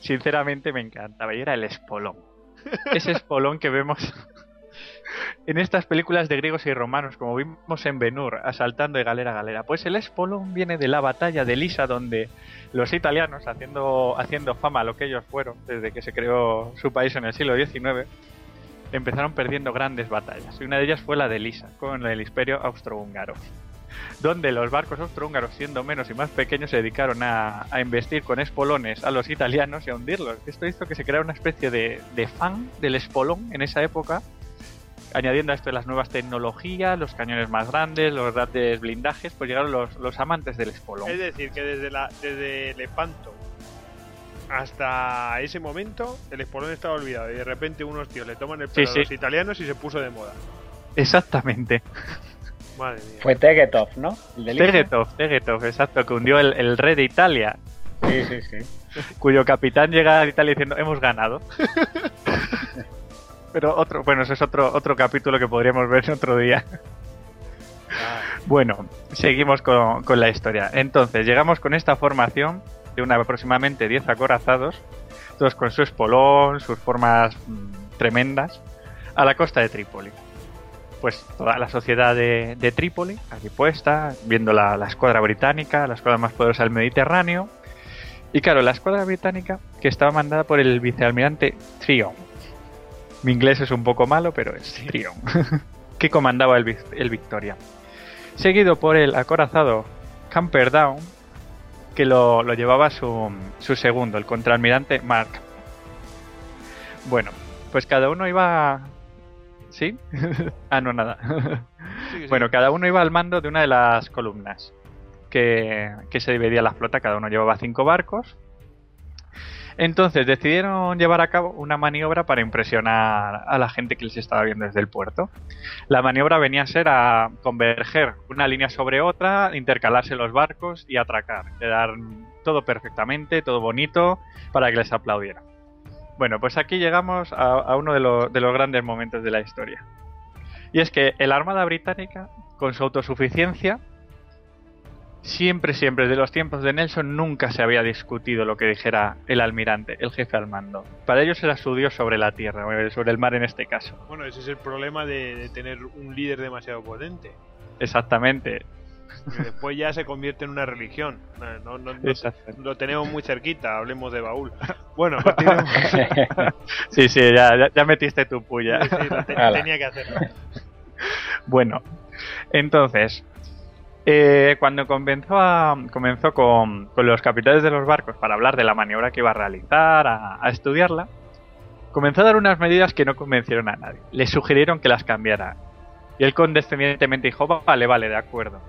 sinceramente, me encantaba y era el espolón. Ese espolón que vemos en estas películas de griegos y romanos, como vimos en Benur, asaltando de galera a galera. Pues el espolón viene de la batalla de Lisa, donde los italianos, haciendo, haciendo fama lo que ellos fueron desde que se creó su país en el siglo XIX, empezaron perdiendo grandes batallas. Y una de ellas fue la de Lisa, con el imperio austrohúngaro donde los barcos austrohúngaros, siendo menos y más pequeños, se dedicaron a, a investir con espolones a los italianos y a hundirlos. Esto hizo que se creara una especie de, de fan del espolón en esa época, añadiendo a esto las nuevas tecnologías, los cañones más grandes, los grandes blindajes, pues llegaron los, los amantes del espolón. Es decir, que desde, la, desde Lepanto hasta ese momento el espolón estaba olvidado y de repente unos tíos le toman el pelo Sí, a los sí. italianos y se puso de moda. Exactamente. Madre mía. Fue Tegetov, ¿no? Tegetov, Tegetov, exacto, que hundió el, el rey de Italia, Sí, sí, sí. cuyo capitán llega a Italia diciendo hemos ganado. Pero otro, bueno, eso es otro, otro capítulo que podríamos ver otro día. Bueno, seguimos con, con la historia. Entonces, llegamos con esta formación de una aproximadamente 10 acorazados, todos con su espolón, sus formas mm, tremendas, a la costa de Trípoli. Pues toda la sociedad de, de Trípoli, aquí puesta, viendo la, la escuadra británica, la escuadra más poderosa del Mediterráneo. Y claro, la escuadra británica que estaba mandada por el vicealmirante Trion. Mi inglés es un poco malo, pero es Trion. que comandaba el, el Victoria seguido por el acorazado Camperdown, que lo, lo llevaba su, su segundo, el contraalmirante Mark. Bueno, pues cada uno iba... ¿Sí? ah, no, nada. Sí, sí. bueno, cada uno iba al mando de una de las columnas que, que se dividía la flota, cada uno llevaba cinco barcos. Entonces decidieron llevar a cabo una maniobra para impresionar a la gente que les estaba viendo desde el puerto. La maniobra venía a ser a converger una línea sobre otra, intercalarse los barcos y atracar. Quedar todo perfectamente, todo bonito, para que les aplaudieran. Bueno, pues aquí llegamos a, a uno de, los- de los grandes momentos de la historia. Y es que la Armada Británica, con su autosuficiencia, siempre, siempre, desde los tiempos de Nelson, nunca se había discutido lo que dijera el almirante, el jefe al mando. Para ellos era su dios sobre la tierra, eh, sobre el mar en este caso. Bueno, ese es el problema de, de tener un líder demasiado potente. Exactamente. Que después ya se convierte en una religión. No, no- no- lo tenemos muy cerquita, hablemos de baúl. Bueno. Sí, sí, ya, metiste tu puya. Sí, sí, lo te- Ala. tenía que hacerlo. Bueno, entonces, eh, cuando comenzó, a- comenzó con, con los capitanes de los barcos para hablar de la maniobra que iba a realizar, a, a estudiarla, comenzó a dar unas medidas que no convencieron a nadie. Le sugirieron que las cambiara. Y él condescendientemente dijo, vale, vale, de acuerdo.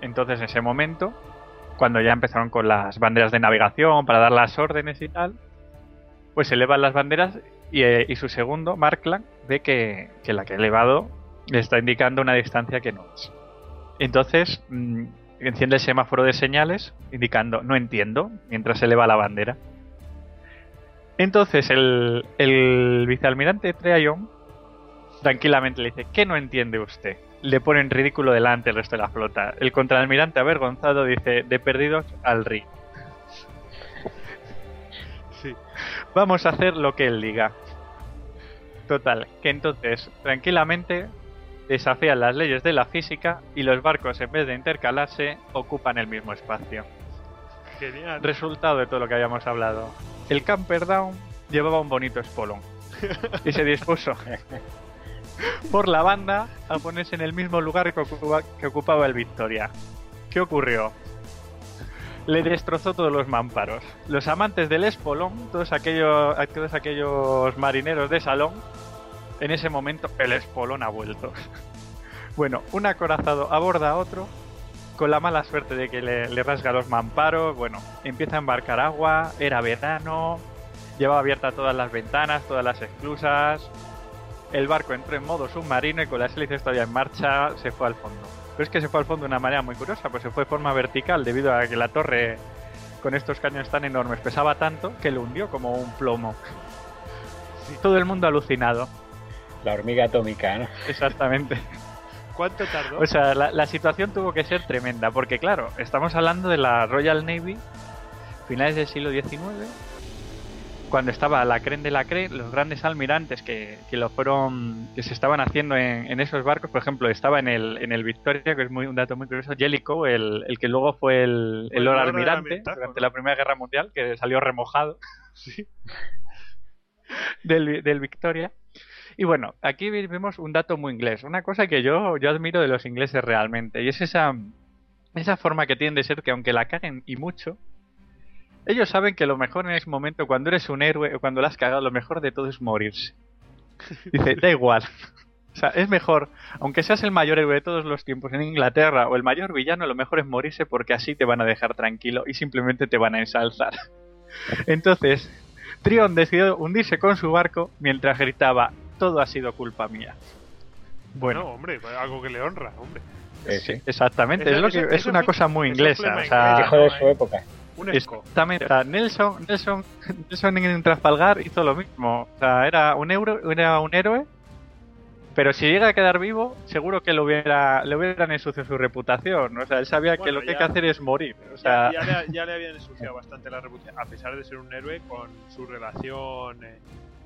Entonces, en ese momento, cuando ya empezaron con las banderas de navegación para dar las órdenes y tal, pues elevan las banderas y, eh, y su segundo, Markland, ve que, la que ha elevado le está indicando una distancia que no es. Entonces, mm, enciende el semáforo de señales indicando no entiendo mientras eleva la bandera. Entonces, el, el vicealmirante Treayon tranquilamente le dice: ¿Qué no entiende usted? Le pone en ridículo delante el resto de la flota. El contraalmirante avergonzado dice: De perdidos al río. Sí. Vamos a hacer lo que él diga. Total, que entonces tranquilamente desafían las leyes de la física y los barcos en vez de intercalarse ocupan el mismo espacio. Genial. Resultado de todo lo que habíamos hablado. El Camperdown llevaba un bonito espolón y se dispuso por la banda a ponerse en el mismo lugar que ocupaba el Victoria. ¿Qué ocurrió? Le destrozó todos los mamparos. Los amantes del espolón, todos aquellos, todos aquellos marineros de salón, en ese momento el espolón ha vuelto. Bueno, un acorazado aborda a otro con la mala suerte de que le, le rasga los mamparos. Bueno, empieza a embarcar agua, era verano, llevaba abiertas todas las ventanas, todas las esclusas. El barco entró en modo submarino y con las hélices todavía en marcha se fue al fondo. Pero es que se fue al fondo de una manera muy curiosa, pues se fue de forma vertical debido a que la torre con estos cañones tan enormes pesaba tanto que lo hundió como un plomo. todo el mundo alucinado. La hormiga atómica, ¿no? Exactamente. ¿Cuánto tardó? O sea, la, la situación tuvo que ser tremenda, porque claro, estamos hablando de la Royal Navy, finales del siglo XIX, cuando estaba la creen de la creen, los grandes almirantes que, que lo fueron, que se estaban haciendo en, en esos barcos, por ejemplo, estaba en el, en el Victoria, que es muy, un dato muy curioso, Jellicoe, el, el que luego fue el, el Lord Almirante durante ¿no? la Primera Guerra Mundial, que salió remojado del, del Victoria. Y bueno, aquí vemos un dato muy inglés, una cosa que yo, yo admiro de los ingleses realmente, y es esa, esa forma que tienen de ser que aunque la caguen y mucho, ellos saben que lo mejor en ese momento, cuando eres un héroe o cuando la has cagado, lo mejor de todo es morirse. Dice, da igual. O sea, es mejor, aunque seas el mayor héroe de todos los tiempos en Inglaterra o el mayor villano, lo mejor es morirse porque así te van a dejar tranquilo y simplemente te van a ensalzar. Entonces, Trion decidió hundirse con su barco mientras gritaba, todo ha sido culpa mía. Bueno, Bueno, hombre, algo que le honra, hombre. Sí, sí. exactamente, es, lo que, es una cosa muy inglesa. O inglés, sea, Hijo de su época. Un esco. Exactamente. O sea, Nelson, Nelson, Nelson en Trafalgar hizo lo mismo. O sea, era un euro, era un héroe, pero si llega a quedar vivo, seguro que lo hubiera, le hubieran ensuciado su reputación. O sea, él sabía que lo que hay que hacer es morir. O sea, ya, ya le, ya le habían ensuciado bastante la reputación, a pesar de ser un héroe con su relación. eh,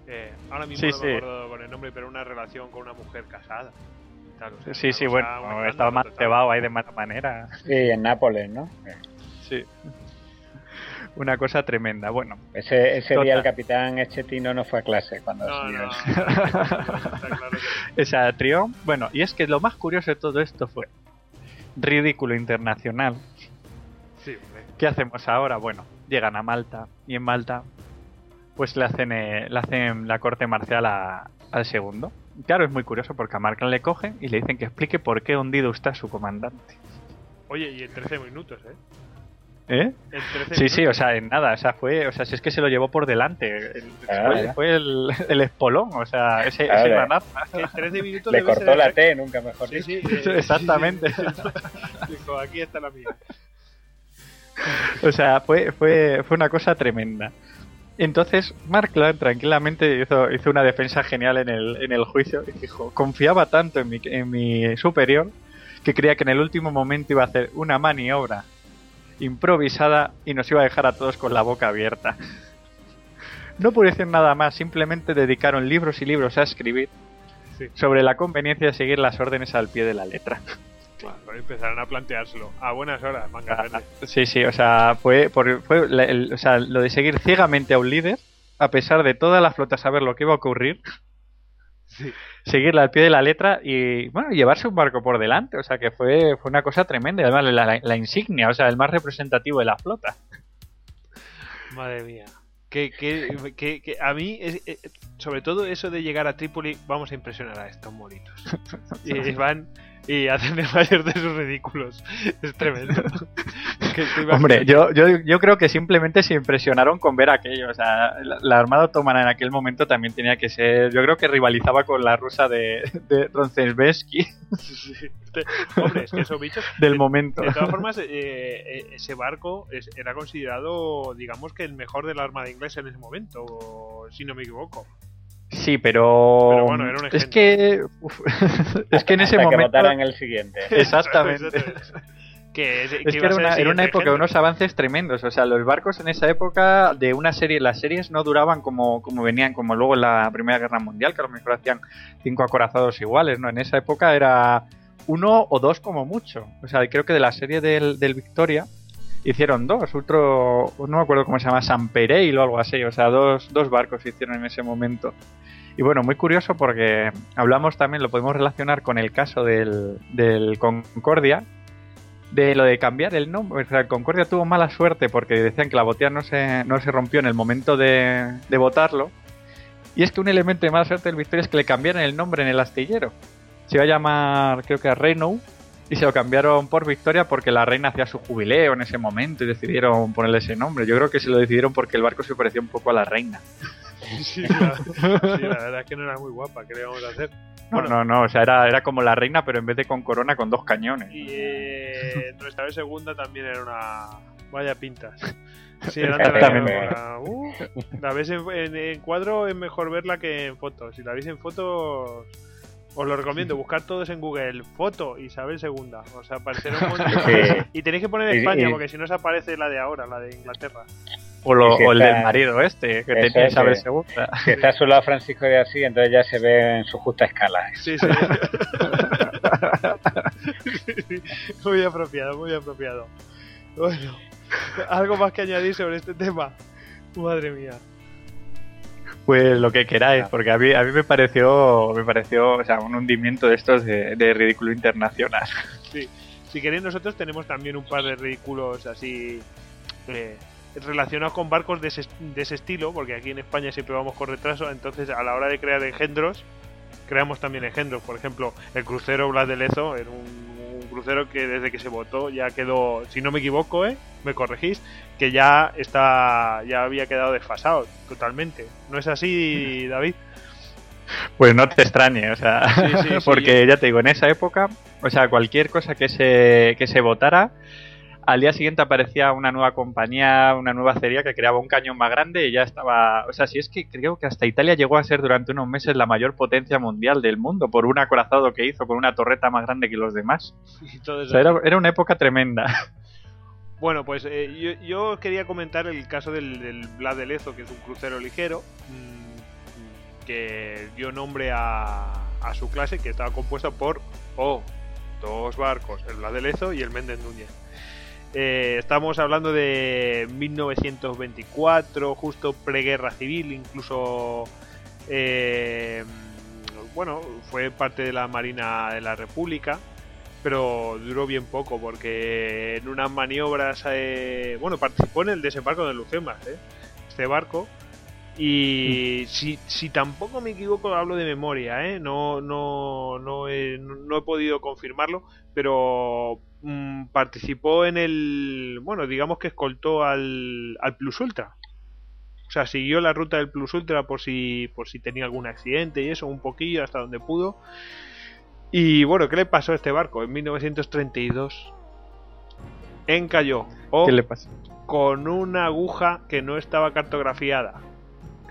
eh, ahora mismo Sí, no sí. me acuerdo con el nombre, pero una relación con una mujer casada. y tal, o sea, sí, sí, bueno, estaba más cebado ahí de mala manera. Sí, en Nápoles, ¿no? Sí. Una cosa tremenda. Bueno, Ese, ese día el capitán Echettino no fue a clase cuando No, no, claro que esa Trión. Bueno, y es que lo más curioso de todo esto fue ridículo internacional. sí, hombre. ¿Qué hacemos ahora? Bueno, llegan a Malta y en Malta pues le hacen, eh, le hacen la corte marcial a- al segundo. Claro, es muy curioso porque a Markland le cogen y le dicen que explique por qué hundido está su comandante. Oye, y en 13 minutos, ¿eh? ¿Eh? En 13 Sí, sí, o sea, en nada, o sea, fue, o sea, si es que se lo llevó por delante, el- Claro, fue, el, el espolón, o sea, ese, Claro, ese ya. granazo. Que en 13 minutos Le cortó la el- T, nunca mejor Sí, dicho. sí, eh, Exactamente. sí, sí. Dijo, aquí está la mía. O sea, fue, fue, fue una cosa tremenda. Entonces, Markland tranquilamente hizo, hizo una defensa genial en el, en el juicio y dijo, confiaba tanto en mi, en mi superior que creía que en el último momento iba a hacer una maniobra improvisada y nos iba a dejar a todos con la boca abierta. No pude decir nada más, simplemente dedicaron libros y libros a escribir Sí. sobre la conveniencia de seguir las órdenes al pie de la letra. Claro, empezaron a planteárselo. A buenas horas, manga Ah. Sí, sí, o sea, fue, por, fue la- el- o sea, lo de seguir ciegamente a un líder, a pesar de toda la flota saber lo que iba a ocurrir, Sí. seguirle al pie de la letra y, bueno, llevarse un barco por delante, o sea, que fue, fue una cosa tremenda, y además la, la- la insignia, o sea, el más representativo de la flota. Madre mía. Que, que, que, que a mí, es, eh, sobre todo eso de llegar a Trípoli, vamos a impresionar a estos monitos. Y van y hacen el mayor de sus ridículos. Es tremendo. Hombre, yo, yo, yo creo que simplemente se impresionaron con ver aquello, o sea, la, la Armada Otomana en aquel momento también tenía que ser, yo creo que rivalizaba con la rusa de, de Sí. Te- Hombre, es que esos bichos. del de- momento. De todas formas, eh, eh, ese barco es- era considerado, digamos que el mejor de la Armada inglesa en ese momento, si no me equivoco. Sí, pero, Pero bueno, era un es que uf, es que en ese Hasta que momento votaran el siguiente. exactamente. Que, que Es que iba a era ser una, era una época de unos avances tremendos. O sea, los barcos en esa época de una serie, las series no duraban como, como venían, como luego en la Primera Guerra Mundial, que a lo mejor hacían cinco acorazados iguales, ¿no? En esa época era uno o dos como mucho. O sea, creo que de la serie del, del Victoria hicieron dos. Otro, no me acuerdo cómo se llama, San Pereil o algo así. O sea, dos, dos barcos hicieron en ese momento. Y bueno, muy curioso porque hablamos también, lo podemos relacionar con el caso del, del Concordia, de lo de cambiar el nombre. O sea, el Concordia tuvo mala suerte porque decían que la botella no se, no se rompió en el momento de, de botarlo. Y es que un elemento de mala suerte del Victoria es que le cambiaron el nombre en el astillero. Se iba a llamar, creo que a Reino, y se lo cambiaron por Victoria porque la reina hacía su jubileo en ese momento y decidieron ponerle ese nombre. Yo creo que se lo decidieron porque el barco se parecía un poco a la reina. Sí, la, sí, la verdad es que no era muy guapa. ¿Qué le vamos a hacer? No, Bueno. no, no, o sea, era, era como la reina, pero en vez de con corona, con dos cañones. Y eh, nuestra vez segunda también era una. Vaya pintas. Sí, la Guerra. Uh, la ves en, en- en cuadro es mejor verla que en fotos. Si la veis en fotos, os lo recomiendo. Buscar todos en Google. Foto Isabel II. O sea, aparecerá un montón. Sí. Y tenéis que poner España, porque si no os aparece la de ahora, la de Inglaterra. O, lo- si o el está- del marido este, que tenía es, Isabel. II. Si está a su lado Francisco de Asís, entonces ya se ve en su justa escala. Sí, sí. muy apropiado, muy apropiado. Bueno, ¿algo más que añadir sobre este tema? Madre mía. Pues lo que queráis, porque a mí, a mí me pareció, me pareció, o sea, un hundimiento de estos de, de ridículo internacional. Sí. Si queréis, nosotros tenemos también un par de ridículos así eh, relacionados con barcos de ese, de ese estilo, porque aquí en España siempre vamos con retraso, entonces a la hora de crear engendros, creamos también engendros. Por ejemplo, el crucero Blas de Lezo era un crucero que desde que se votó ya quedó, si no me equivoco, ¿eh? me corregís, que ya está ya había quedado desfasado totalmente. ¿No es así, David? Pues no te extrañe, o sea, Sí, sí, sí, porque ya te digo, en esa época, o sea, cualquier cosa que se, que se votara, al día siguiente aparecía una nueva compañía, una nueva acería que creaba un cañón más grande y ya estaba, o sea, si es que creo que hasta Italia llegó a ser durante unos meses la mayor potencia mundial del mundo por un acorazado que hizo con una torreta más grande que los demás. O sea, era, era una época tremenda. Bueno, pues eh, yo, yo quería comentar el caso del, del Blas de Lezo, que es un crucero ligero, mm, que dio nombre a, a su clase, que estaba compuesta por oh, dos barcos, el de Lezo y el Méndez Núñez. Eh, estamos hablando de 1924, justo preguerra civil, incluso eh, bueno, fue parte de la Marina de la República, pero duró bien poco porque en unas maniobras, eh, bueno, participó en el desembarco de Lucemas, ¿eh? este barco. Y si, si tampoco me equivoco, hablo de memoria, ¿eh? no, no, no, he, no he podido confirmarlo, pero mm, participó en el, bueno, digamos que escoltó al, al Plus Ultra. O sea, siguió la ruta del Plus Ultra por si, por si tenía algún accidente y eso, un poquillo hasta donde pudo. Y bueno, ¿qué le pasó a este barco? En 1932 encalló o ¿Qué le pasa? con una aguja que no estaba cartografiada.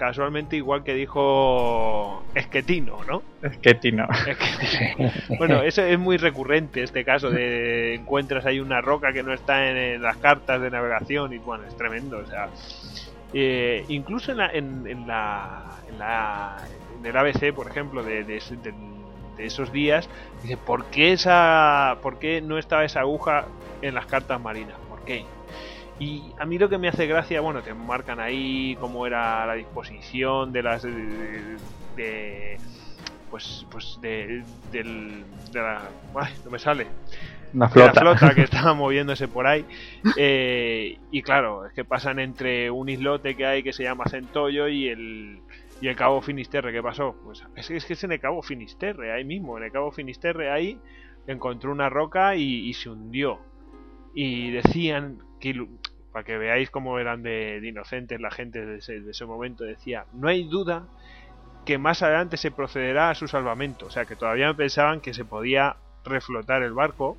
Casualmente igual que dijo Esquetino, ¿no? Es que Tino. Esquetino. Bueno, eso es muy recurrente este caso de encuentras ahí una roca que no está en, las cartas de navegación y bueno, es tremendo, o sea, eh, incluso en, la, en, en la, en la en el ABC, por ejemplo, de, de, de- de esos días, dice, ¿por qué esa por qué no estaba esa aguja en las cartas marinas? ¿Por qué? Y a mí lo que me hace gracia, bueno, te marcan ahí cómo era la disposición de las de, de- de- pues pues de del de la ay, no me sale Una de la flota. flota que estaba moviéndose por ahí. Eh, y claro, es que pasan entre un islote que hay que se llama Centollo y el, y el Cabo Finisterre. ¿Qué pasó? Pues es que es, que es en el Cabo Finisterre, ahí mismo. En el Cabo Finisterre, ahí encontró una roca y, y se hundió. Y decían que. Para que veáis cómo eran de, de inocentes la gente de ese, de ese momento, decía: No hay duda que más adelante se procederá a su salvamento. O sea, que todavía pensaban que se podía reflotar el barco.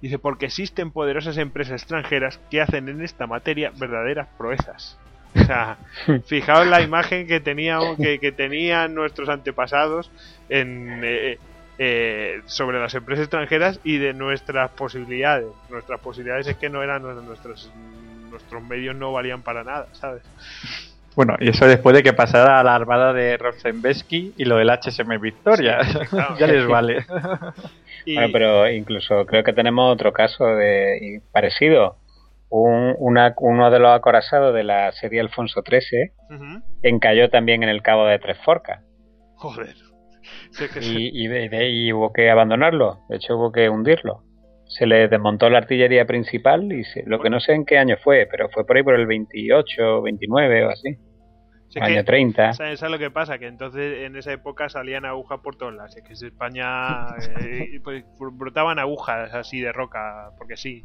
Dice, porque existen poderosas empresas extranjeras que hacen en esta materia verdaderas proezas. O sea, fijaos la imagen que, teníamos, que, que tenían nuestros antepasados en, eh, eh, sobre las empresas extranjeras y de nuestras posibilidades. Nuestras posibilidades es que no eran nuestros, nuestros medios no valían para nada, ¿sabes? Bueno, y eso después de que pasara a la armada de Rosenbesky y lo del HSM Victoria. claro. ya les vale. Y, Bueno, pero incluso creo que tenemos otro caso de parecido. Un, una- uno de los acorazados de la serie Alfonso XIII encalló también en el cabo de Tres Forcas Joder. Sí, que y, y, de- de- y hubo que abandonarlo. De hecho, hubo que hundirlo. Se le desmontó la artillería principal y se- lo que no sé en qué año fue, pero fue por ahí por el 28, 29 o así. sí año que- 30. ¿Sabes, sabes lo que pasa? Que entonces en esa época salían agujas por todos lados. Es que en España eh, pues, brotaban agujas así de roca, porque sí.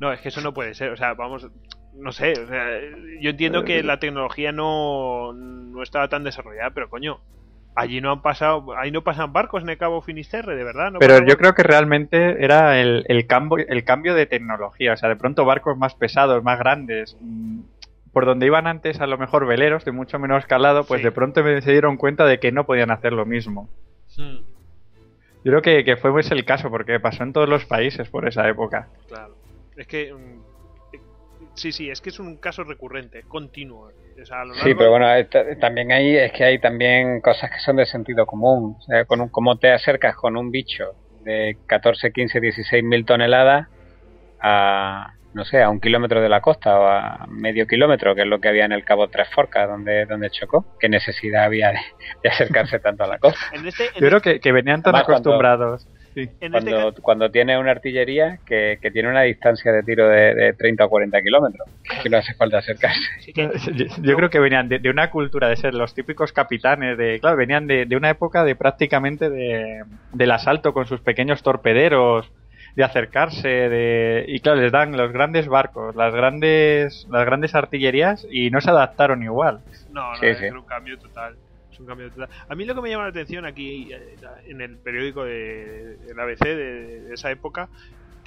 No, es que eso no puede ser. O sea, vamos, no sé. o sea, yo entiendo que la tecnología no, no estaba tan desarrollada, pero coño, allí no han pasado, ahí no pasan barcos en el Cabo Finisterre, de verdad. ¿No Pero yo creo que realmente era el, el, cambio, el cambio de tecnología. O sea, de pronto barcos más pesados, más grandes, mm, por donde iban antes a lo mejor veleros de mucho menos calado, pues Sí. de pronto se dieron cuenta de que no podían hacer lo mismo. Hmm, Yo creo que, que fue ese el caso, porque pasó en todos los países por esa época. claro. Es que. Sí, sí, es que es un caso recurrente, continuo. O sea, Sí, pero bueno, también hay, es que hay también cosas que son de sentido común. O sea, con un, cómo te acercas con un bicho de 14, 15, 16 mil toneladas a, no sé, a un kilómetro de la costa o a medio kilómetro, que es lo que había en el Cabo Tres Forcas, donde, donde chocó. ¿Qué necesidad había de, de acercarse tanto a la costa? En este, en Yo creo que, que venían tan Además, cuando- acostumbrados. Sí. en este Cuando, cuando tiene una artillería que, que tiene una distancia de tiro de, de 30 o 40 kilómetros, que no hace falta acercarse. sí que- Yo, yo creo que venían de, de una cultura de ser los típicos capitanes, de claro, venían de, de una época de prácticamente de, del asalto con sus pequeños torpederos, de acercarse, de y claro, les dan los grandes barcos, las grandes las grandes artillerías y no se adaptaron igual. No, no, Sí, es sí. un cambio total. A mí lo que me llama la atención aquí eh, en el periódico de, del ABC de, de esa época,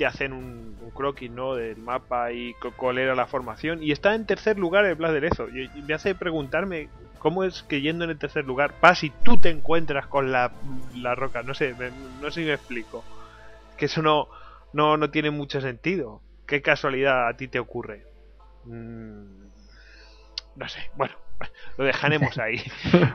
te hacen un, croquis ¿no? del mapa y cuál era la formación. Y está en tercer lugar el Blas de Lezo. Y, me hace preguntarme cómo es que yendo en el tercer lugar, vas y tú te encuentras con la, la roca. No sé, no sé si me explico. Que eso no, no, no tiene mucho sentido. ¿Qué casualidad a ti te ocurre? Mm, no sé, bueno, lo dejaremos ahí.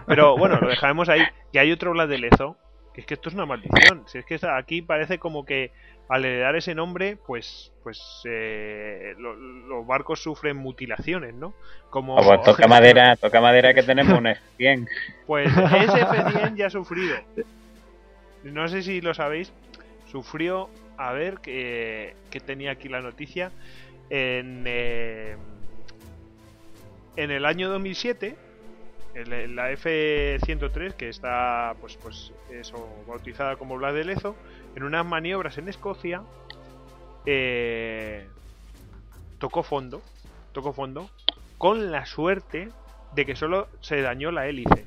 Pero bueno, lo dejaremos ahí. Que hay otro Blas de Lezo, que es que esto es una maldición. Si es que aquí parece como que al heredar ese nombre, pues pues eh, lo- los barcos sufren mutilaciones, ¿no? Como pues toca madera, toca madera que tenemos un F100. pues ese F100 ya ha sufrido. No sé si lo sabéis. Sufrió, a ver, que, que tenía aquí la noticia. En, eh, en el año 2007, el- el- la F-103, que está, pues, pues, eso, bautizada como Blas de Lezo, en unas maniobras en Escocia, eh, tocó fondo, tocó fondo, con la suerte de que solo se dañó la hélice.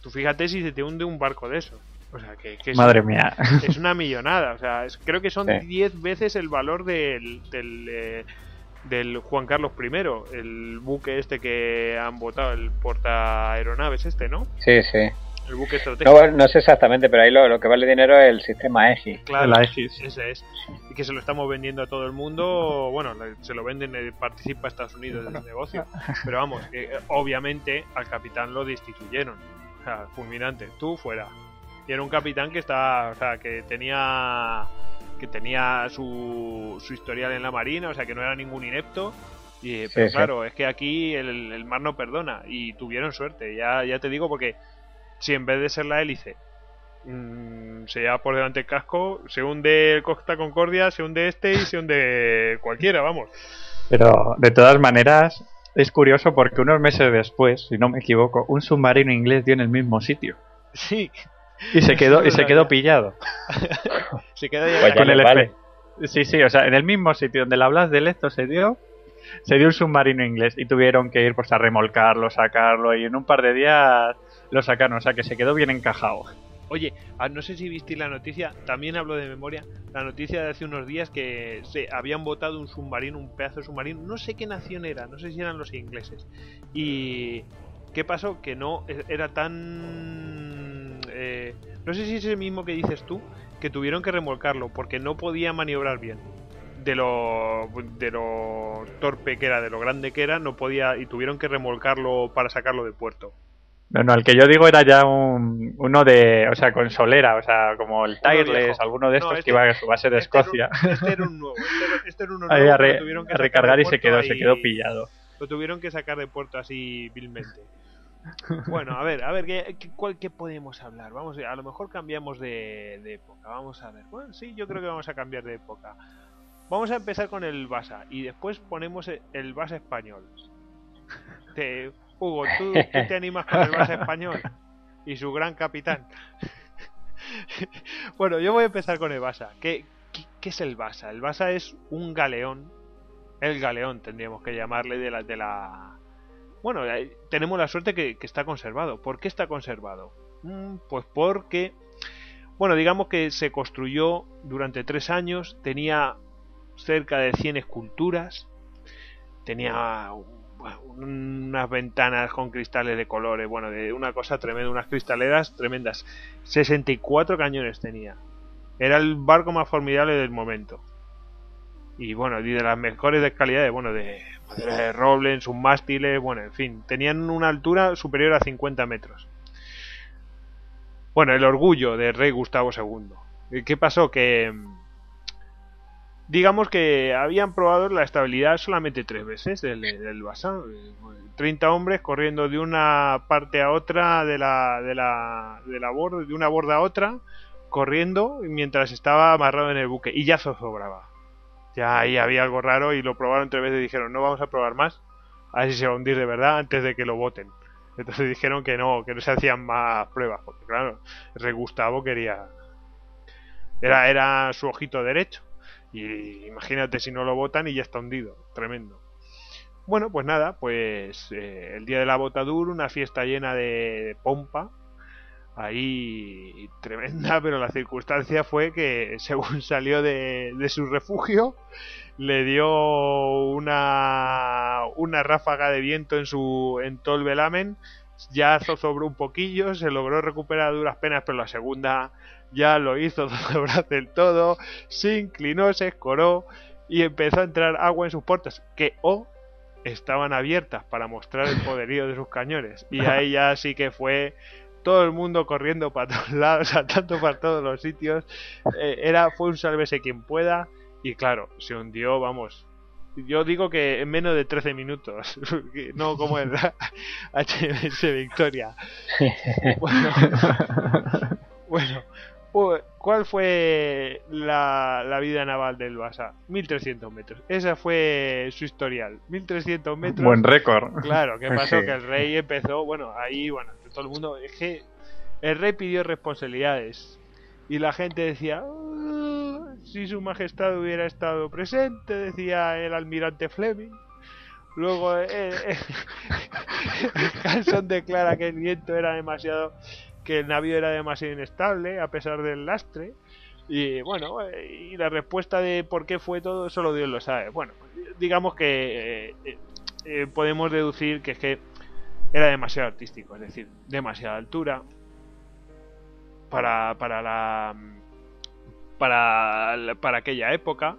Tú fíjate si se te hunde un barco de eso. O sea, que, que es, Madre mía. es una millonada. O sea, es- creo que son Sí. 10 veces el valor del, del, eh, del Juan Carlos I, el buque este que han votado, el porta aeronaves este, ¿no? Sí, sí. El buque estratégico. No, no sé exactamente, pero ahí lo, lo que vale dinero es el sistema EGI. Claro, La Aegis. ese es. Y que se lo estamos vendiendo a todo el mundo. Bueno, le- se lo venden, eh, participa Estados Unidos del negocio. Pero vamos, que, eh, obviamente al capitán lo destituyeron. O sea, fulminante. Tú fuera. Y era un capitán que estaba, o sea, que tenía que tenía su, su historial en la marina, o sea, que no era ningún inepto. Y, pero sí. claro, es que aquí el, el mar no perdona. Y tuvieron suerte. Ya, ya te digo, porque si en vez de ser la hélice mm, se lleva por delante el casco, se hunde el Costa Concordia, se hunde este y se hunde cualquiera, vamos. Pero de todas maneras es curioso porque unos meses después, si no me equivoco, un submarino inglés dio en el mismo sitio Sí, y se quedó y se quedó pillado se queda ya Pues con el vale. F. Sí, sí, o sea, en el mismo sitio donde la Blas de Lezo se dio, se dio un submarino inglés y tuvieron que ir pues a remolcarlo, sacarlo y en un par de días lo sacaron, o sea que se quedó bien encajado. Oye, ah, no sé si visteis la noticia, también hablo de memoria, la noticia de hace unos días que se habían botado un submarino, un pedazo de submarino, no sé qué nación era, no sé si eran los ingleses. Y ¿qué pasó? Que no e- era tan... eh, no sé si es el mismo que dices tú, que tuvieron que remolcarlo porque no podía maniobrar bien. De lo, de lo torpe que era, de lo grande que era, no podía y tuvieron que remolcarlo para sacarlo de puerto. No, no, el que yo digo era ya un, uno de, o sea, con solera, o sea, como el Tireless, alguno de No, estos este- que iba a su base de Este era Escocia. un- Este era un nuevo, este este era uno Ahí nuevo a, re- tuvieron que recargar y se quedó, se quedó pillado. Lo tuvieron que sacar de puerto así vilmente. Bueno, a ver, a ver, ¿qué, qué, cuál- qué podemos hablar? Vamos, a lo mejor cambiamos de, de época. Vamos a ver. Bueno, sí, yo creo que vamos a cambiar de época. Vamos a empezar con el Basa y después ponemos e- el Basa español. Te- Hugo, ¿tú, tú te animas con el Basa español y su gran capitán? bueno, yo voy a empezar con el Basa. ¿Qué, qué, qué es el Basa? El Basa es un galeón. El galeón tendríamos que llamarle de la, de la, bueno, eh, tenemos la suerte que, está conservado. ¿Por qué está conservado? Mm, pues porque, bueno, digamos que se construyó durante tres años, tenía cerca de 100 esculturas, tenía unas ventanas con cristales de colores, bueno, de una cosa tremenda, unas cristaleras tremendas. 64 cañones tenía. Era el barco más formidable del momento. Y bueno, y de las mejores de calidad, bueno, de, de roble en sus mástiles, bueno, en fin, tenían una altura superior a 50 metros. Bueno, el orgullo del rey Gustavo II. ¿Qué pasó? Que digamos que habían probado la estabilidad solamente tres veces del, del 30 hombres corriendo de una parte a otra de la, de la, de la borda, de una borda a otra, corriendo mientras estaba amarrado en el buque. Y ya zozobraba. Ya ahí había algo raro y lo probaron tres veces y dijeron, no vamos a probar más. A ver si se va a hundir de verdad antes de que lo voten. Entonces dijeron que no, que no se hacían más pruebas. Porque claro, rey Gustavo quería... Era, era su ojito derecho y imagínate si no lo votan y ya está hundido. Tremendo. Bueno, pues nada, pues eh, el día de la botadura, una fiesta llena de pompa. Ahí tremenda, pero la circunstancia fue que según salió de, su refugio, le dio una, una ráfaga de viento en su en todo el velamen, ya zozobró un poquillo, se logró recuperar a duras penas, pero la segunda ya lo hizo todo del todo, se inclinó, se escoró y empezó a entrar agua en sus puertas, que o estaban abiertas para mostrar el poderío de sus cañones. Y ahí ya sí que fue todo el mundo corriendo para todos lados, saltando para todos los sitios. Eh, era, fue un sálvese quien pueda. Y claro, se hundió, vamos. Yo digo que en menos de 13 minutos, no como el HMS Victoria. Bueno, bueno ¿Cuál fue la, vida naval del Basa? 1300 metros. Esa fue su historial. 1300 metros. Buen récord. Claro, ¿qué pasó? Que el rey empezó, bueno, ahí, bueno, todo el mundo. Es que el rey pidió responsabilidades. Y la gente decía, ah, si su majestad hubiera estado presente, decía el almirante Fleming. Luego, eh, eh, declara que el viento era demasiado que el navío era demasiado inestable a pesar del lastre. Y bueno, y la respuesta de por qué fue todo, solo Dios lo sabe. Bueno, digamos que eh, eh, podemos deducir que es que era demasiado artístico, es decir, demasiada altura para, para la para, para aquella época,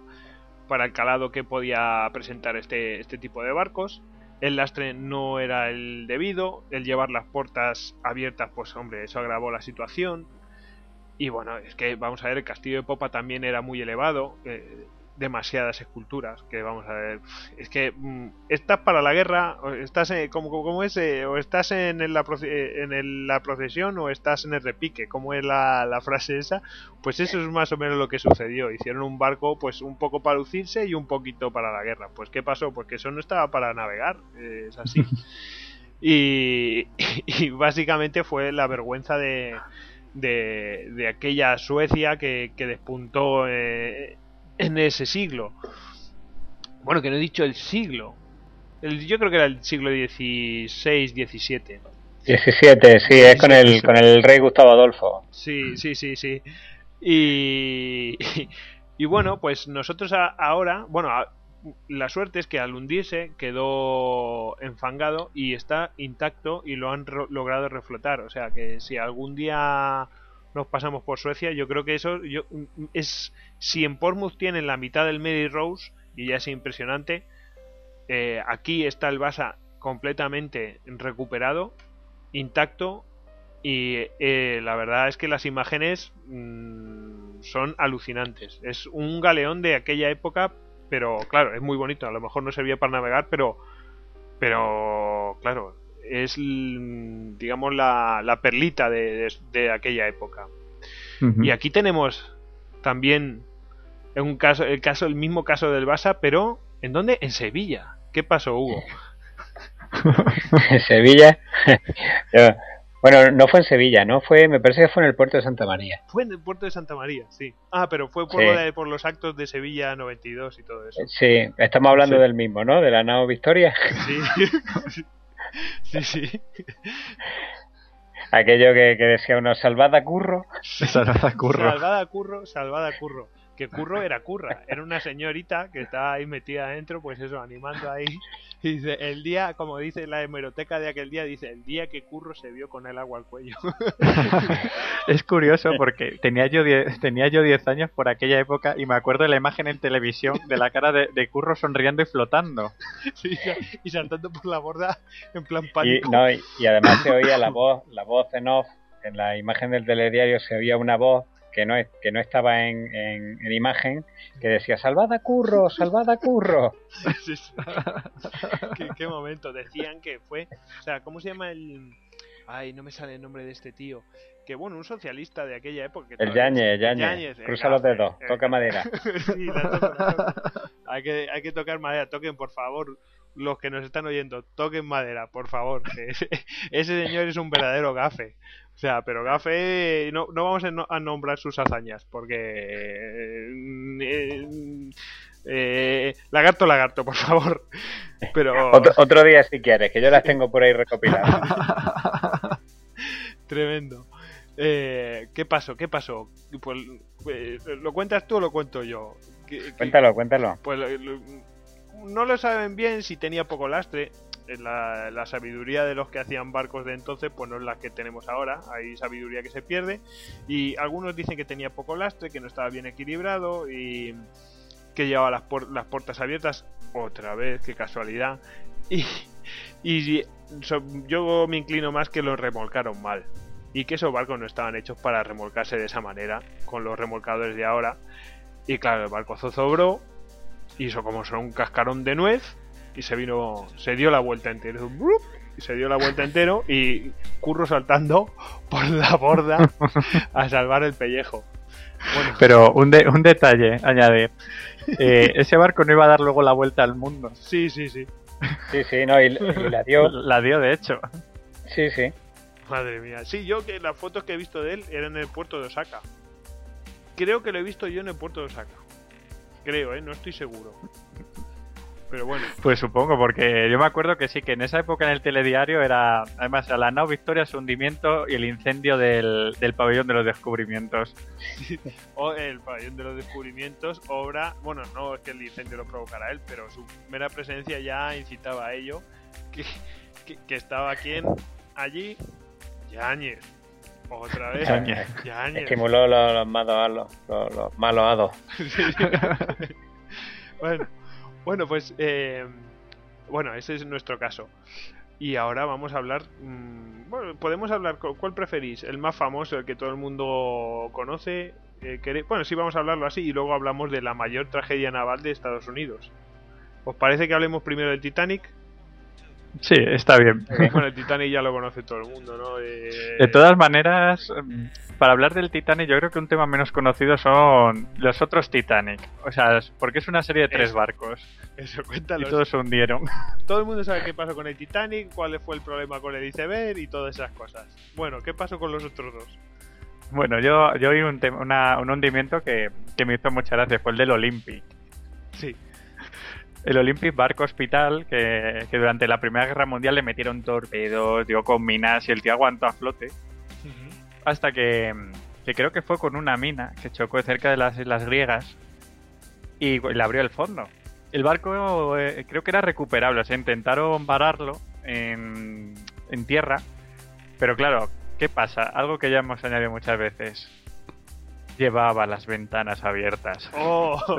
para el calado que podía presentar este, este tipo de barcos el lastre no era el debido, el llevar las puertas abiertas, pues hombre, eso agravó la situación. Y bueno, es que vamos a ver, el castillo de Popa también era muy elevado. Eh, demasiadas esculturas que vamos a ver. Es que mm, estás para la guerra o estás en, como, como es eh, o estás en, la, eh, en la procesión o estás en el repique como es la, la, frase esa pues eso es más o menos lo que sucedió. Hicieron un barco pues un poco para lucirse y un poquito para la guerra. Pues qué pasó pues que eso no estaba para navegar es así. Y, y, básicamente fue la vergüenza de de, de aquella Suecia que, que despuntó eh, en ese siglo. Bueno, que no he dicho el siglo. El, yo creo que era el siglo XVI, XVII. 17, sí, es con el, con el rey Gustavo Adolfo. Sí, sí, sí, sí. Y, y, bueno, pues nosotros ahora, bueno, la suerte es que al hundirse quedó enfangado y está intacto y lo han logrado reflotar. O sea que si algún día nos pasamos por Suecia, yo creo que eso yo, es si en Portsmouth tienen la mitad del Mary Rose y ya es impresionante, eh, aquí está el Basa completamente recuperado, intacto y eh, la verdad es que las imágenes mm, son alucinantes. Es un galeón de aquella época, pero claro, es muy bonito. A lo mejor no servía para navegar, pero pero claro, es, digamos, la, la perlita de, de, aquella época. Y aquí tenemos también un caso, el caso, el mismo caso del Basa, pero ¿en dónde? En Sevilla. ¿Qué pasó, Hugo? en Sevilla. bueno, no fue en Sevilla, ¿no? Fue, me parece que fue en el puerto de Santa María. Fue en el puerto de Santa María, sí. Ah, pero fue por, de, por los actos de Sevilla 92 y todo eso. Sí, estamos hablando del mismo, ¿no? De la nao Victoria. Sí. sí, sí. Aquello que, decía uno, salvada curro. salvada curro. Salvada curro, salvada curro. Que Curro era Curra, era una señorita que estaba ahí metida adentro, pues eso, animando ahí. Y dice, el día, como dice la hemeroteca de aquel día, dice, el día que Curro se vio con el agua al cuello. es curioso porque tenía yo 10 tenía yo 10 años por aquella época y me acuerdo de la imagen en televisión de la cara de, Curro sonriendo y flotando. Sí, y saltando por la borda en plan pánico. Y, no, y, además se oía la voz, la voz en off, en la imagen del telediario se oía una voz que no, que no estaba en, en, imagen, que decía, salvad a Curro, salvad a Curro. ¿Qué, momento, decían que fue, o sea, ¿cómo se llama el... Ay, no me sale el nombre de este tío. Que bueno, un socialista de aquella época. el Yañez, Yañez. Cruza los dedos, toca madera. sí, hay, que, hay que tocar madera. Toquen, por favor, los que nos están oyendo, toquen madera, por favor. ese señor es un verdadero gafe. O sea, pero Gafe no, no vamos a, nombrar sus hazañas porque... Eh, eh, lagarto, lagarto, por favor. Pero... Otro, día si quieres, que yo las tengo por ahí recopiladas. Tremendo. Eh, ¿Qué pasó? ¿Qué pasó? Pues, ¿Lo cuentas tú o lo cuento yo? cuéntalo, cuéntalo. Pues no lo saben bien si tenía poco lastre la, la, sabiduría de los que hacían barcos de entonces, pues no es la que tenemos ahora. Hay sabiduría que se pierde. Y algunos dicen que tenía poco lastre, que no estaba bien equilibrado y que llevaba las, las puertas abiertas. Otra vez, qué casualidad. Y, y yo me inclino más que lo remolcaron mal. Y que esos barcos no estaban hechos para remolcarse de esa manera, con los remolcadores de ahora. Y claro, el barco zozobró, hizo como son un cascarón de nuez y se vino, se dio la vuelta entera. Y se dio la vuelta entero y Curro saltando por la borda a salvar el pellejo. Pero un, un detalle, añadir. Eh, ese barco no iba a dar luego la vuelta al mundo. Sí, sí, sí. Sí, sí, no, y, la dio. La dio, de hecho. Sí, sí. Madre mía. Sí, yo que las fotos que he visto de él eran en el puerto de Osaka. Creo que lo he visto yo en el puerto de Osaka. Creo, ¿eh? No estoy seguro. Pero bueno. Pues supongo, porque yo me acuerdo que sí, que en esa época en el telediario era, además, la nao Victoria, su hundimiento y el incendio del, pabellón de los descubrimientos. o el pabellón de los descubrimientos, obra, bueno, no es que el incendio lo provocara él, pero su mera presencia ya incitaba a ello, que, que, estaba quien allí, Yáñez. Otra vez. Estimuló los, los malos los, los malos hados. bueno. Bueno, pues eh, bueno, ese es nuestro caso. Y ahora vamos a hablar. Mm, bueno, podemos hablar. ¿Cuál preferís? ¿El más famoso, el que todo el mundo conoce? Eh, bueno, sí, vamos a hablarlo así y luego hablamos de la mayor tragedia naval de Estados Unidos. ¿Os parece que hablemos primero del Titanic? Sí, está bien. Bueno, el Titanic ya lo conoce todo el mundo, ¿no? Eh, de todas maneras, para hablar del Titanic, yo creo que un tema menos conocido son los otros Titanic. O sea, porque es una serie de tres barcos. Eso, cuéntalo. Y todos se hundieron. Todo el mundo sabe qué pasó con el Titanic, cuál fue el problema con el iceberg y todas esas cosas. Bueno, ¿qué pasó con los otros dos? Bueno, yo, yo oí un, un hundimiento que, que me hizo mucha gracia, fue el del Olympic. Sí el Olympic Barco Hospital, que, durante la Primera Guerra Mundial le metieron torpedos, dio con minas y el tío aguantó a flote. Hasta que, creo que fue con una mina que chocó cerca de las islas griegas y le abrió el fondo. El barco eh, creo que era recuperable, o sea, intentaron vararlo en, en tierra, pero claro, ¿qué pasa? Algo que ya hemos añadido muchas veces llevaba las ventanas abiertas. Oh.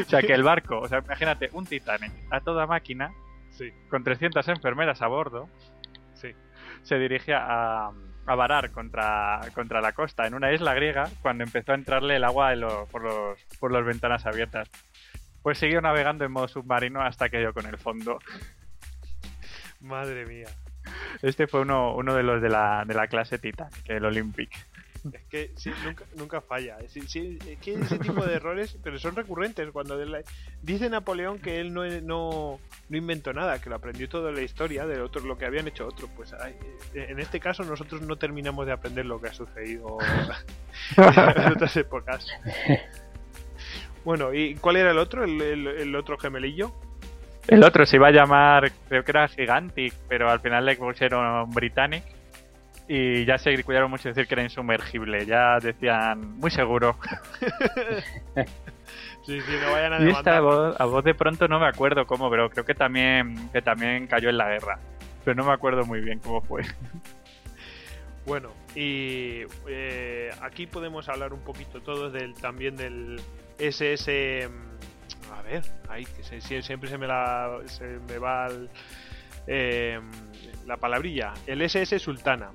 O, sea, que el barco, o sea, imagínate un Titanic a toda máquina, sí. con 300 enfermeras a bordo, sí. se dirigía a, a varar contra, contra la costa en una isla griega cuando empezó a entrarle el agua por, los, por las ventanas abiertas. Pues siguió navegando en modo submarino hasta que dio con el fondo. Madre mía. Este fue uno, uno de los de la, de la clase Titanic, el Olympic. Es que sí, nunca, falla. Es, que ese tipo de errores, pero son recurrentes. Cuando dice Napoleón que él no, no, no, inventó nada, que lo aprendió todo la historia de otros, lo que habían hecho otros. Pues en este caso nosotros no terminamos de aprender lo que ha sucedido en otras épocas. Bueno, ¿y cuál era el otro? ¿El, el, otro gemelillo? El otro se iba a llamar, creo que era Gigantic, pero al final le pusieron Britannic y ya se cuidaron mucho de decir que era insumergible. Ya decían, muy seguro. sí, sí, no vayan a Y esta voz, a voz de pronto no me acuerdo cómo, pero creo que también, que también cayó en la guerra. Pero no me acuerdo muy bien cómo fue. Bueno, y eh, aquí podemos hablar un poquito todos del, también del SS. mm, A ver, ahí que se- siempre se me, la, se me va el, eh, la palabrilla. El SS Sultana.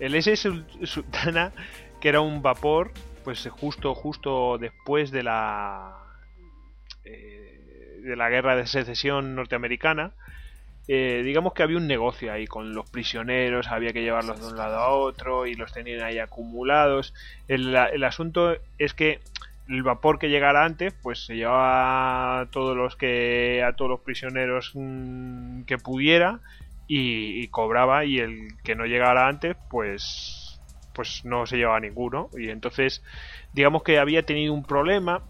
El SS Sul- Sultana, que era un vapor, pues justo, justo después de la. eh, de la guerra de secesión norteamericana. Eh, digamos que había un negocio ahí con los prisioneros, había que llevarlos de un lado a otro y los tenían ahí acumulados. El, el asunto es que el vapor que llegara antes, pues se llevaba a todos los que a todos los prisioneros mm, que pudiera y, y cobraba y el que no llegara antes, pues pues no se llevaba ninguno y entonces digamos que había tenido un problema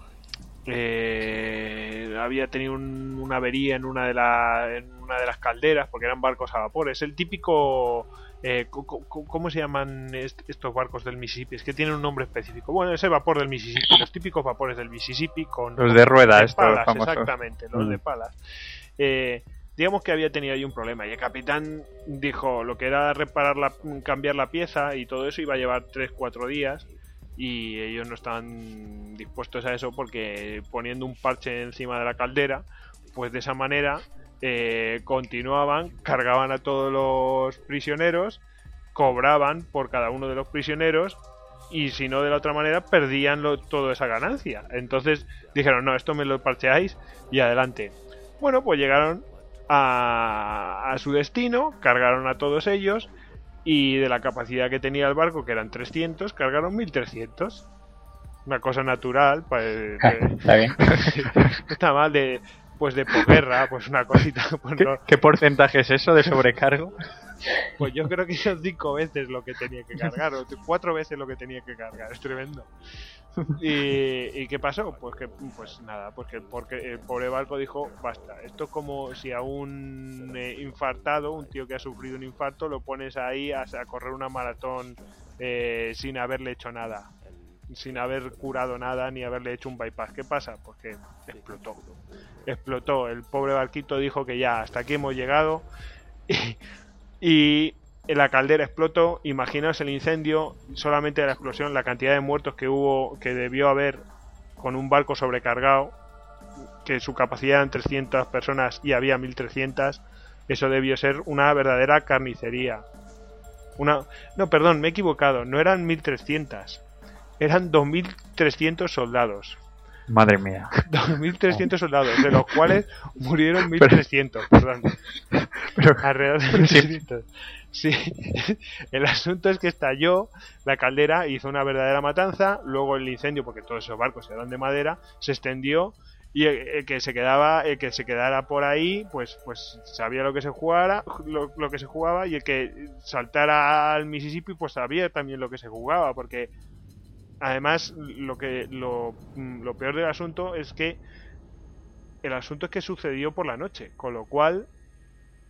eh, había tenido un- una avería en una de la- en una de las calderas porque eran barcos a vapor es el típico eh, ¿cómo se llaman est- estos barcos del Mississippi? es que tienen un nombre específico bueno ese vapor del Mississippi los típicos vapores del Mississippi con Los de rueda, de estos palas, famosos. exactamente los Mm. de palas Eh, digamos que había tenido ahí un problema y el capitán dijo lo que era reparar la cambiar la pieza y todo eso iba a llevar 3-4 días y ellos no estaban dispuestos a eso porque poniendo un parche encima de la caldera pues de esa manera eh, continuaban cargaban a todos los prisioneros cobraban por cada uno de los prisioneros y si no de la otra manera perdían lo- toda esa ganancia. Entonces dijeron no esto me lo parcheáis y adelante bueno pues llegaron a, a su destino cargaron a todos ellos y de la capacidad que tenía el barco, que eran 300, cargaron 1300. Una cosa natural, pues, de- Está bien. está mal, de pues de posguerra, pues una cosita, pues, ¿Qué, no- qué porcentaje es eso de sobrecargo? pues yo creo que son cinco veces lo que tenía que cargar, o cuatro veces lo que tenía que cargar, es tremendo. ¿Y, y qué pasó? Pues que, pues nada, pues que porque el pobre barco dijo, basta, esto es como si a un eh, infartado, un tío que ha sufrido un infarto, lo pones ahí a, a correr una maratón eh, sin haberle hecho nada, sin haber curado nada ni haberle hecho un bypass. ¿Qué pasa? Pues que explotó. Explotó. El pobre barquito dijo que ya, hasta aquí hemos llegado. Y, y la caldera explotó. Imaginaos el incendio, solamente de la explosión, la cantidad de muertos que hubo, que debió haber con un barco sobrecargado, que su capacidad eran 300 personas y había 1300. Eso debió ser una verdadera carnicería. Una, no, perdón, me he equivocado. No eran 1300. Eran 2300 soldados. Madre mía. 2.300 soldados, de los cuales murieron 1.300, perdón. Pero, Alrededor de Sí. 1.300. Sí, el asunto es que estalló la caldera, hizo una verdadera matanza, luego el incendio, porque todos esos barcos eran de madera, se extendió y el, el que se quedaba, el que se quedara por ahí, pues, pues sabía lo que se jugara, lo, lo que se jugaba y el que saltara al Mississippi, pues sabía también lo que se jugaba, porque además lo que lo, mm, lo peor del asunto es que el asunto es que sucedió por la noche, con lo cual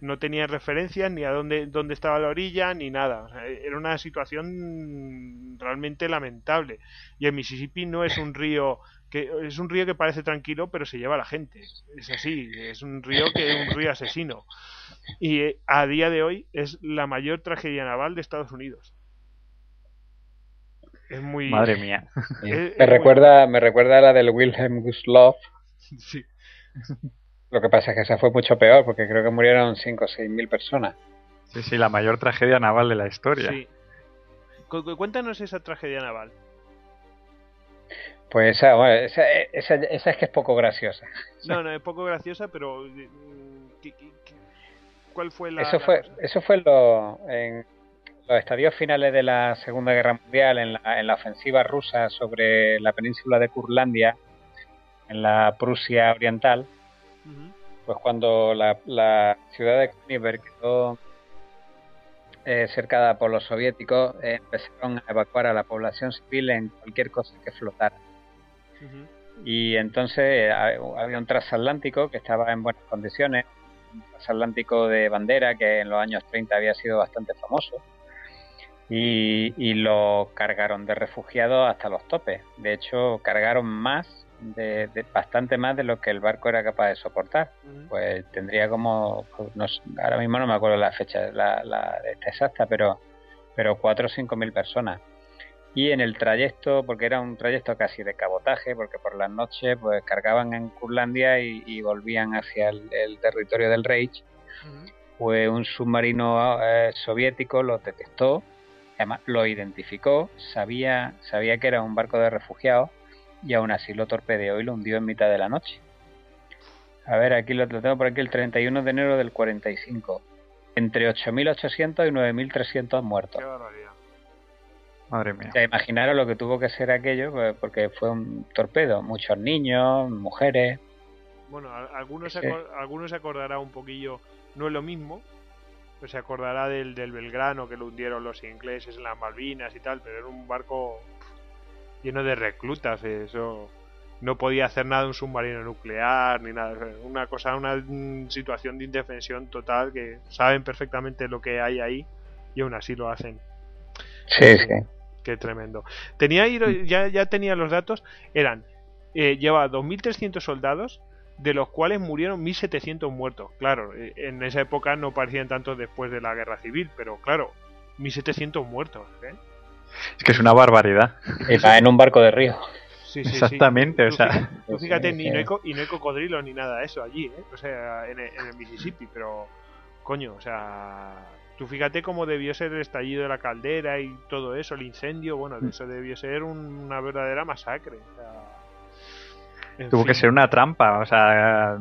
no tenía referencias ni a dónde, dónde estaba la orilla ni nada. O sea, era una situación realmente lamentable. Y el Mississippi no es un río que es un río que parece tranquilo, pero se lleva a la gente. Es así, es un río que es un río asesino. Y eh, a día de hoy es la mayor tragedia naval de Estados Unidos. Es muy madre mía. es- Me es recuerda, me recuerda a la del Wilhelm Gustloff. muy- sí. Lo que pasa es que esa fue mucho peor, porque creo que murieron 5 o 6 mil personas. Sí, sí, la mayor tragedia naval de la historia. Sí. Cu- cu- Cuéntanos esa tragedia naval. Pues esa, bueno, esa, esa, esa es que es poco graciosa. No, no, es poco graciosa, pero mm, ¿qué- qué- qué- ¿cuál fue la Eso la fue, cosa? eso fue lo- en los estadios finales de la Segunda Guerra Mundial, en la, en la ofensiva rusa sobre la península de Curlandia, en la Prusia Oriental, pues cuando la, la ciudad de Königsberg quedó eh, cercada por los soviéticos, eh, empezaron a evacuar a la población civil en cualquier cosa que flotara. Y entonces eh, ha- había un transatlántico que estaba en buenas condiciones, un transatlántico de bandera que en los años 30 había sido bastante famoso. Y, y lo cargaron de refugiados hasta los topes. De hecho, cargaron más, de, bastante más de lo que el barco era capaz de soportar. Pues tendría como, pues, no, ahora mismo no me acuerdo la fecha la, la exacta, pero, pero 4 o 5 mil personas. Y en el trayecto, porque era un trayecto casi de cabotaje, porque por las noches pues cargaban en Curlandia y, volvían hacia el, territorio del Reich, pues un submarino eh, soviético lo detectó Además, lo identificó, sabía, sabía que era un barco de refugiados y aún así lo torpedeó y lo hundió en mitad de la noche. A ver, aquí lo, tengo por aquí el 31 de enero del 45. Entre 8.800 y 9.300 muertos. Qué barbaridad. Madre mía. Ya imaginaros lo que tuvo que ser aquello, pues, porque fue un torpedo. Muchos niños, mujeres. Bueno, algunos, se, algunos se acordará un poquillo, no es lo mismo, pues se acordará del, del Belgrano que lo hundieron los ingleses en las Malvinas y tal, pero era un barco lleno de reclutas, eso no podía hacer nada un submarino nuclear ni nada, una cosa, una situación de indefensión total que saben perfectamente lo que hay ahí y aún así lo hacen. Sí, sí. Qué tremendo. Tenía ya, ya tenía los datos, eran eh, lleva 2.300 soldados, de los cuales murieron 1.700 muertos. Claro, eh, en esa época no parecían tantos después de la guerra civil, pero claro, 1.700 muertos. ¿eh? Es que es una barbaridad. Y va en un barco de río. Sí, sí, Exactamente, o sea. fíjate, ni, no hay, y no hay cocodrilos ni nada de eso allí, ¿eh? O sea, en el, Mississippi, pero. Coño, o sea. Tú fíjate cómo debió ser el estallido de la caldera y todo eso, el incendio, bueno, eso debió ser una verdadera masacre. O sea, Tuvo que ser una trampa, o sea,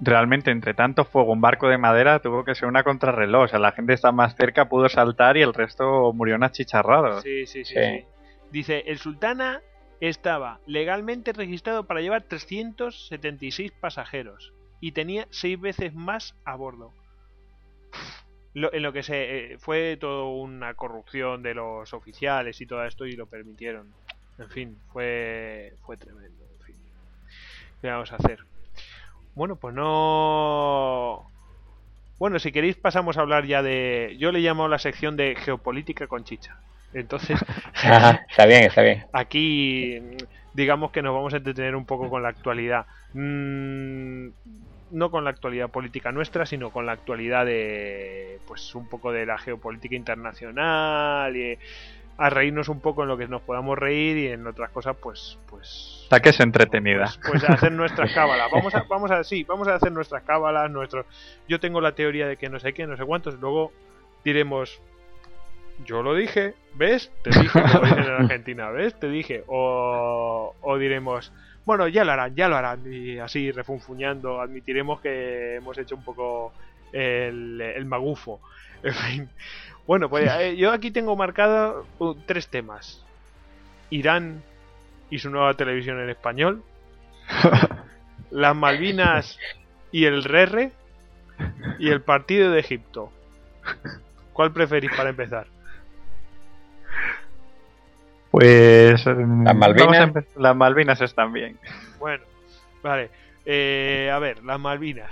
realmente entre tanto fuego, un barco de madera, tuvo que ser una contrarreloj. O sea, la gente está más cerca, pudo saltar y el resto murió en achicharrado. Sí, sí, sí, sí. Dice, el Sultana estaba legalmente registrado para llevar 376 pasajeros y tenía seis veces más a bordo. en lo que se eh, fue toda una corrupción de los oficiales y todo esto y lo permitieron. En fin, fue fue tremendo. ¿Qué vamos a hacer? Bueno, pues no... Bueno, si queréis pasamos a hablar ya de... Yo le llamo la sección de geopolítica con chicha. Entonces... está bien, está bien. Aquí digamos que nos vamos a entretener un poco con la actualidad. Mm, no con la actualidad política nuestra, sino con la actualidad de, pues, un poco de la geopolítica internacional y a reírnos un poco en lo que nos podamos reír y en otras cosas, pues, pues que es entretenida. Pues, pues hacer nuestras cábalas. Vamos a, vamos a, sí, vamos a hacer nuestras cábalas, nuestros. Yo tengo la teoría de que no sé qué, no sé cuántos. Luego diremos, yo lo dije, ¿ves? Te dije, como dicen en Argentina, ¿ves? Te dije. O, o diremos, bueno, ya lo harán, ya lo harán. Y así, refunfuñando, admitiremos que hemos hecho un poco el, el magufo. En fin. Bueno, pues eh, yo aquí tengo marcado uh, tres temas. Irán y su nueva televisión en español, las Malvinas y el RERRE y el partido de Egipto. ¿Cuál preferís para empezar? Pues mm, las Malvinas, las Malvinas están bien. Bueno, vale. Eh, a ver, las Malvinas.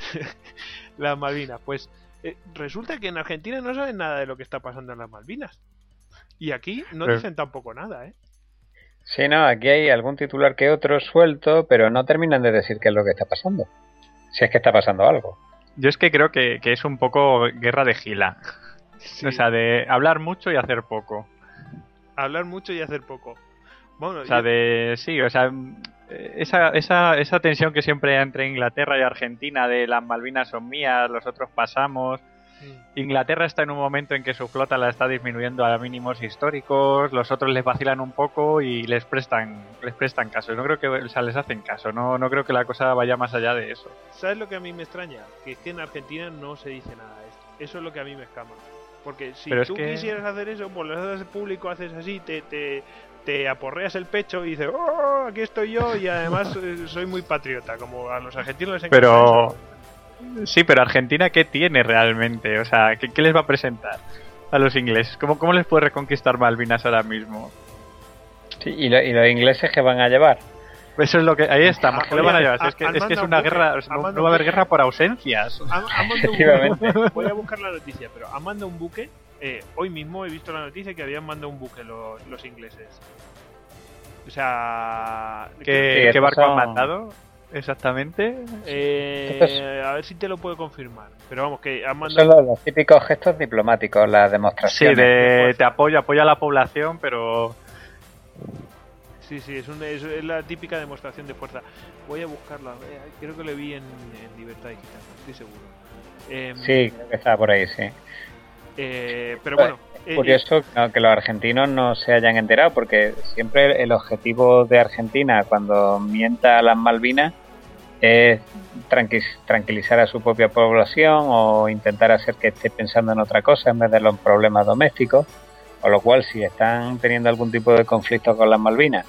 las Malvinas. Pues eh, resulta que en Argentina no saben nada de lo que está pasando en las Malvinas. Y aquí no dicen tampoco nada, ¿eh? Sí, no, aquí hay algún titular que otro suelto, pero no terminan de decir qué es lo que está pasando. Si es que está pasando algo. Yo es que creo que, es un poco guerra de gila. O sea, de hablar mucho y hacer poco. Hablar mucho y hacer poco. Bueno, o sea, de. Sí, o sea, esa, esa, esa tensión que siempre hay entre Inglaterra y Argentina de las Malvinas son mías, los otros pasamos. Inglaterra está en un momento en que su flota la está disminuyendo a mínimos históricos, los otros les vacilan un poco y les prestan les prestan caso. No creo que o sea, les hacen caso, no, no creo que la cosa vaya más allá de eso. ¿Sabes lo que a mí me extraña? Que es que en Argentina no se dice nada de esto. Eso es lo que a mí me escama. Porque si tú quisieras hacer eso, pues lo haces público, haces así, te, te, te aporreas el pecho y dices, oh, aquí estoy yo y además eh, soy muy patriota, como a los argentinos les encanta Pero... Sí, pero Argentina, ¿qué tiene realmente? O sea, ¿qué, les va a presentar a los ingleses? ¿Cómo, cómo les puede reconquistar Malvinas ahora mismo? Sí, ¿y, los ingleses qué van a llevar? Eso es lo que. Ahí está, ¿qué van a llevar? es, que, es, que es una guerra. No, va a haber guerra por ausencias. Voy a buscar la noticia, pero Amanda un buque eh, hoy mismo he visto la noticia que habían mandado un buque los, los ingleses. O sea... ¿Qué, barco han mandado? Exactamente. Eh, a ver si te lo puedo confirmar. Pero vamos, que han mandado. Son los, típicos gestos diplomáticos, las demostraciones. Sí, de, te apoyo, apoya a la población, pero. Sí, sí, es, es, la típica demostración de fuerza. Voy a buscarla. Creo que lo vi en, Libertad Digital, estoy seguro. Em, sí, creo que estaba por ahí, sí. Eh, pero bueno. Es curioso eh, que los argentinos no se hayan enterado, porque siempre el objetivo de Argentina cuando mienta a las Malvinas es tranquilizar a su propia población o intentar hacer que esté pensando en otra cosa en vez de los problemas domésticos. Con lo cual, si están teniendo algún tipo de conflicto con las Malvinas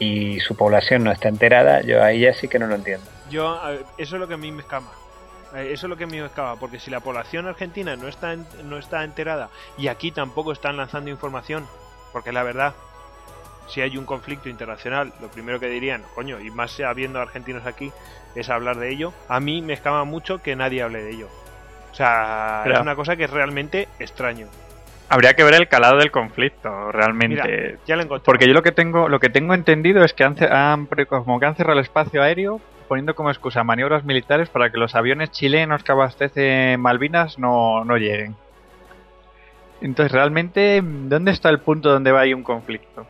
y su población no está enterada, yo ahí ya sí que no lo entiendo. Yo, eso es lo que a mí me escama. Eh, eso es lo que me escama, porque si la población argentina no está, no está enterada y aquí tampoco están lanzando información, porque la verdad, si hay un conflicto internacional, lo primero que dirían, coño, y más habiendo argentinos aquí, es hablar de ello. A mí me escama mucho que nadie hable de ello. O sea, es una cosa que es realmente extraño. Habría que ver el calado del conflicto, realmente. ya lo Porque yo lo que tengo, lo que tengo entendido es que han, han, como que han cerrado el espacio aéreo poniendo como excusa maniobras militares para que los aviones chilenos que abastecen Malvinas no, no lleguen. Entonces, realmente, ¿dónde está el punto donde va ahí un conflicto?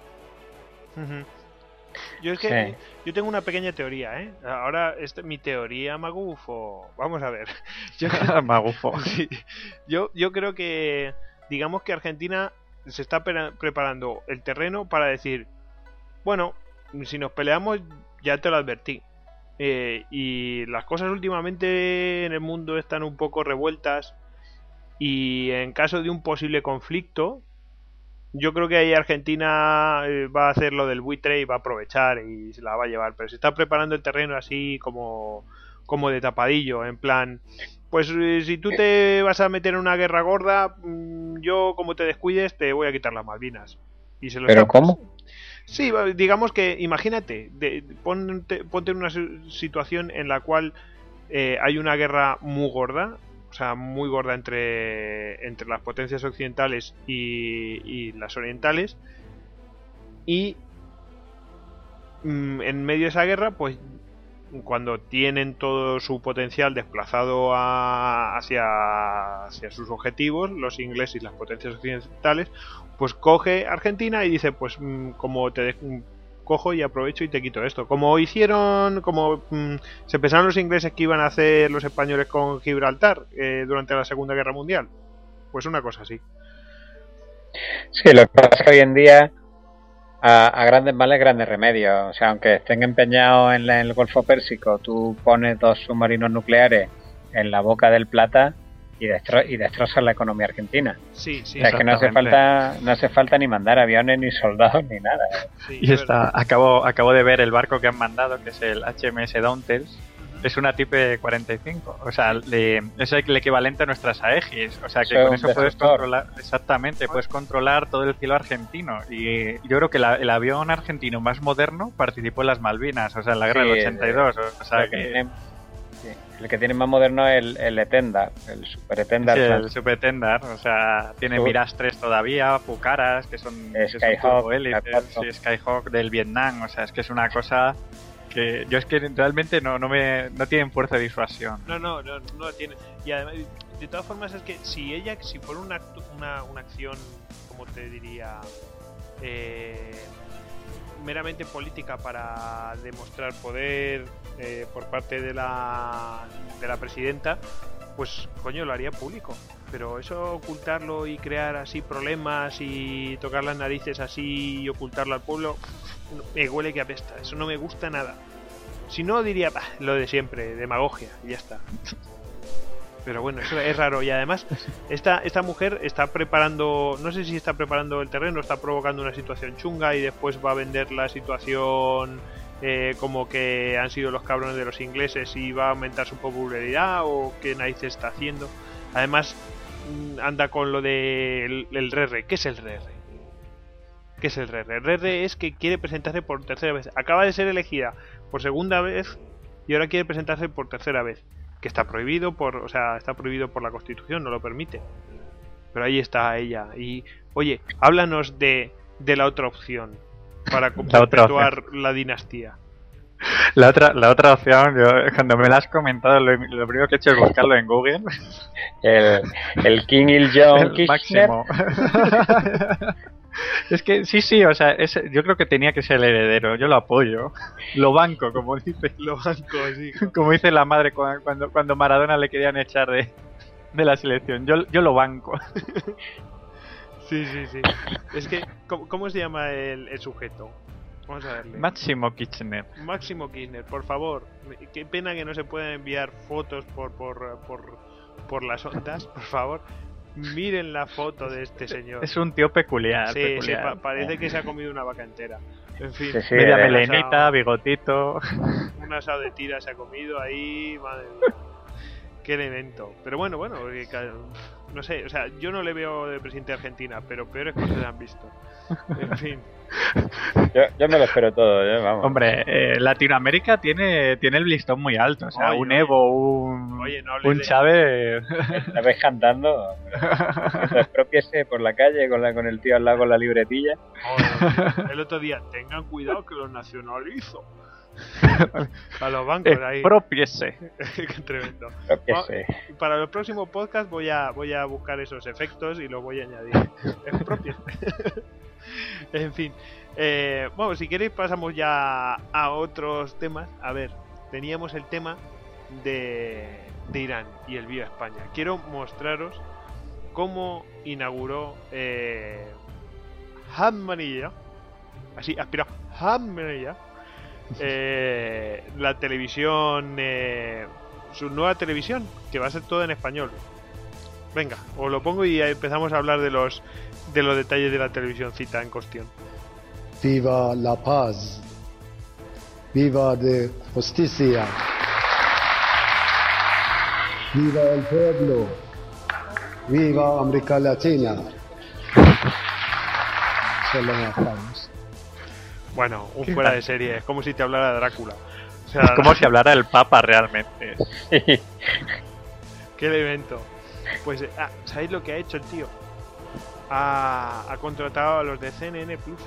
Yo es que yo tengo una pequeña teoría, ¿eh? Ahora, este, mi teoría magufo. Vamos a ver. Yo, magufo. yo, yo creo que, digamos que Argentina se está preparando el terreno para decir, bueno, si nos peleamos, ya te lo advertí. Eh, y las cosas últimamente en el mundo están un poco revueltas. Y en caso de un posible conflicto, yo creo que ahí Argentina eh, va a hacer lo del buitre y va a aprovechar y se la va a llevar. Pero se está preparando el terreno así como, como de tapadillo, en plan. Pues eh, si tú te vas a meter en una guerra gorda, mm, yo como te descuides te voy a quitar las Malvinas. Y se lo ¿Pero cómo? Sí, digamos que imagínate, de, ponte, en una situación en la cual eh, hay una guerra muy gorda, o sea, muy gorda entre, entre las potencias occidentales y, las orientales, y mm, en medio de esa guerra, pues cuando tienen todo su potencial desplazado hacia, hacia sus objetivos, los ingleses y las potencias occidentales, pues coge Argentina y dice, pues mm, como te mm, cojo y aprovecho y te quito esto. Como hicieron, como mm, se pensaron los ingleses que iban a hacer los españoles con Gibraltar eh, durante la Segunda Guerra Mundial. Pues una cosa así. Sí, lo que pasa hoy en día a, grandes males, grandes remedios. O sea, aunque estén empeñados en, en el Golfo Pérsico, tú pones dos submarinos nucleares en la boca del Plata y, destro y destrozas la economía argentina. Sí, sí. O sea, que no hace falta no hace falta ni mandar aviones ni soldados ni nada. y está, acabo, acabo de ver el barco que han mandado, que es el HMS Dauntels. Es una Type 45, o sea, es el equivalente a nuestras Aegis, o sea que con eso puedes controlar, exactamente, puedes controlar todo el cielo argentino. Y yo creo que el avión argentino más moderno participó en las Malvinas, o sea, en la guerra del 82, o sea que el que tiene más moderno es el, el Etendar, el Super Etendar. Sí, el Super Etendar, o sea, tiene Miras 3 todavía, Pucaras, que son, Skyhawk, Skyhawk del Vietnam, o sea, es que es una cosa yo es que realmente no, no me no tienen fuerza de disuasión. No, no, no, no tiene. Y además, de todas formas es que si ella, si fuera una, una, una acción, como te diría, eh, meramente política para demostrar poder eh, por parte de la, de la presidenta, pues coño, lo haría público. Pero eso ocultarlo y crear así problemas y tocar las narices así y ocultarlo al pueblo, me huele que apesta. Eso no me gusta nada. Si no, diría lo de siempre, demagogia, y ya está. Pero bueno, eso es raro. Y además, esta, esta mujer está preparando, no sé si está preparando el terreno, está provocando una situación chunga y después va a vender la situación eh, como que han sido los cabrones de los ingleses y va a aumentar su popularidad o qué narices está haciendo. Además, mm, anda con lo del de RR. ¿Qué es el RR? ¿Qué es el RR? El RR es que quiere presentarse por tercera vez. Acaba de ser elegida por segunda vez y ahora quiere presentarse por tercera vez que está prohibido por, o sea, está prohibido por la Constitución, no lo permite. Pero ahí está ella. Y, oye, háblanos de, de la otra opción para La perpetuar la dinastía. La otra, la otra opción, yo, cuando me la has comentado, lo, lo primero que he hecho es buscarlo en Google. El, el King Il Jong el Kirchner. máximo. es que sí, sí, o sea, es- yo creo que tenía que ser el heredero. Yo lo apoyo. Lo banco, como dice, Lo banco, sí. como dice la madre cua- cuando, cuando Maradona le querían echar de, de la selección. Yo, yo lo banco. Sí, sí, sí. Es que, ¿cómo, cómo se llama el, el sujeto? Vamos a verle. Máximo Kirchner. Máximo Kirchner, por favor. Qué pena que no se puedan enviar fotos por, por, por, por las ondas, por favor. Miren la foto de este señor. Es un tío peculiar. Sí, sí, peculiar. pa- parece que se ha comido una vaca entera. En fin, Sí, sí, Media eh, melenita, bigotito. un asado de tira se ha comido ahí, madre mía. Qué elemento. Pero bueno, bueno, no sé, o sea, yo no le veo de presidente de Argentina, pero peores cosas se han visto. En fin, Yo, yo me lo espero todo, yo, vamos. Hombre, eh, Latinoamérica tiene, tiene el listón muy alto. O sea, Oye, un oye. Evo, un, Oye, no un Chávez. La ves cantando, expropiese por la calle con, la, con el tío al lado con la libretilla. joder, el otro día, tengan cuidado que los nacionalizo. A los bancos ahí. Expropiese. Qué tremendo. Expropiese. Para los próximos podcasts voy a, voy a buscar esos efectos y los voy a añadir. Es propio. en fin. Eh, bueno, si queréis pasamos ya a otros temas. A ver, teníamos el tema de, de Irán y el Viva España. Quiero mostraros cómo inauguró eh, Hammanilla. Así, aspira, Hammanilla. eh, la televisión, eh, su nueva televisión, que va a ser todo en español. Venga, os lo pongo y empezamos a hablar de los de los detalles de la televisión cita en cuestión. Viva la paz. Viva de justicia. Viva el pueblo. Viva América Latina. Bueno, un fuera de serie, es como si te hablara Drácula. O sea, Es como si hablara el Papa realmente. qué evento. Pues, ah, ¿sabéis lo que ha hecho el tío? Ha, ha contratado a los de CNN Plus.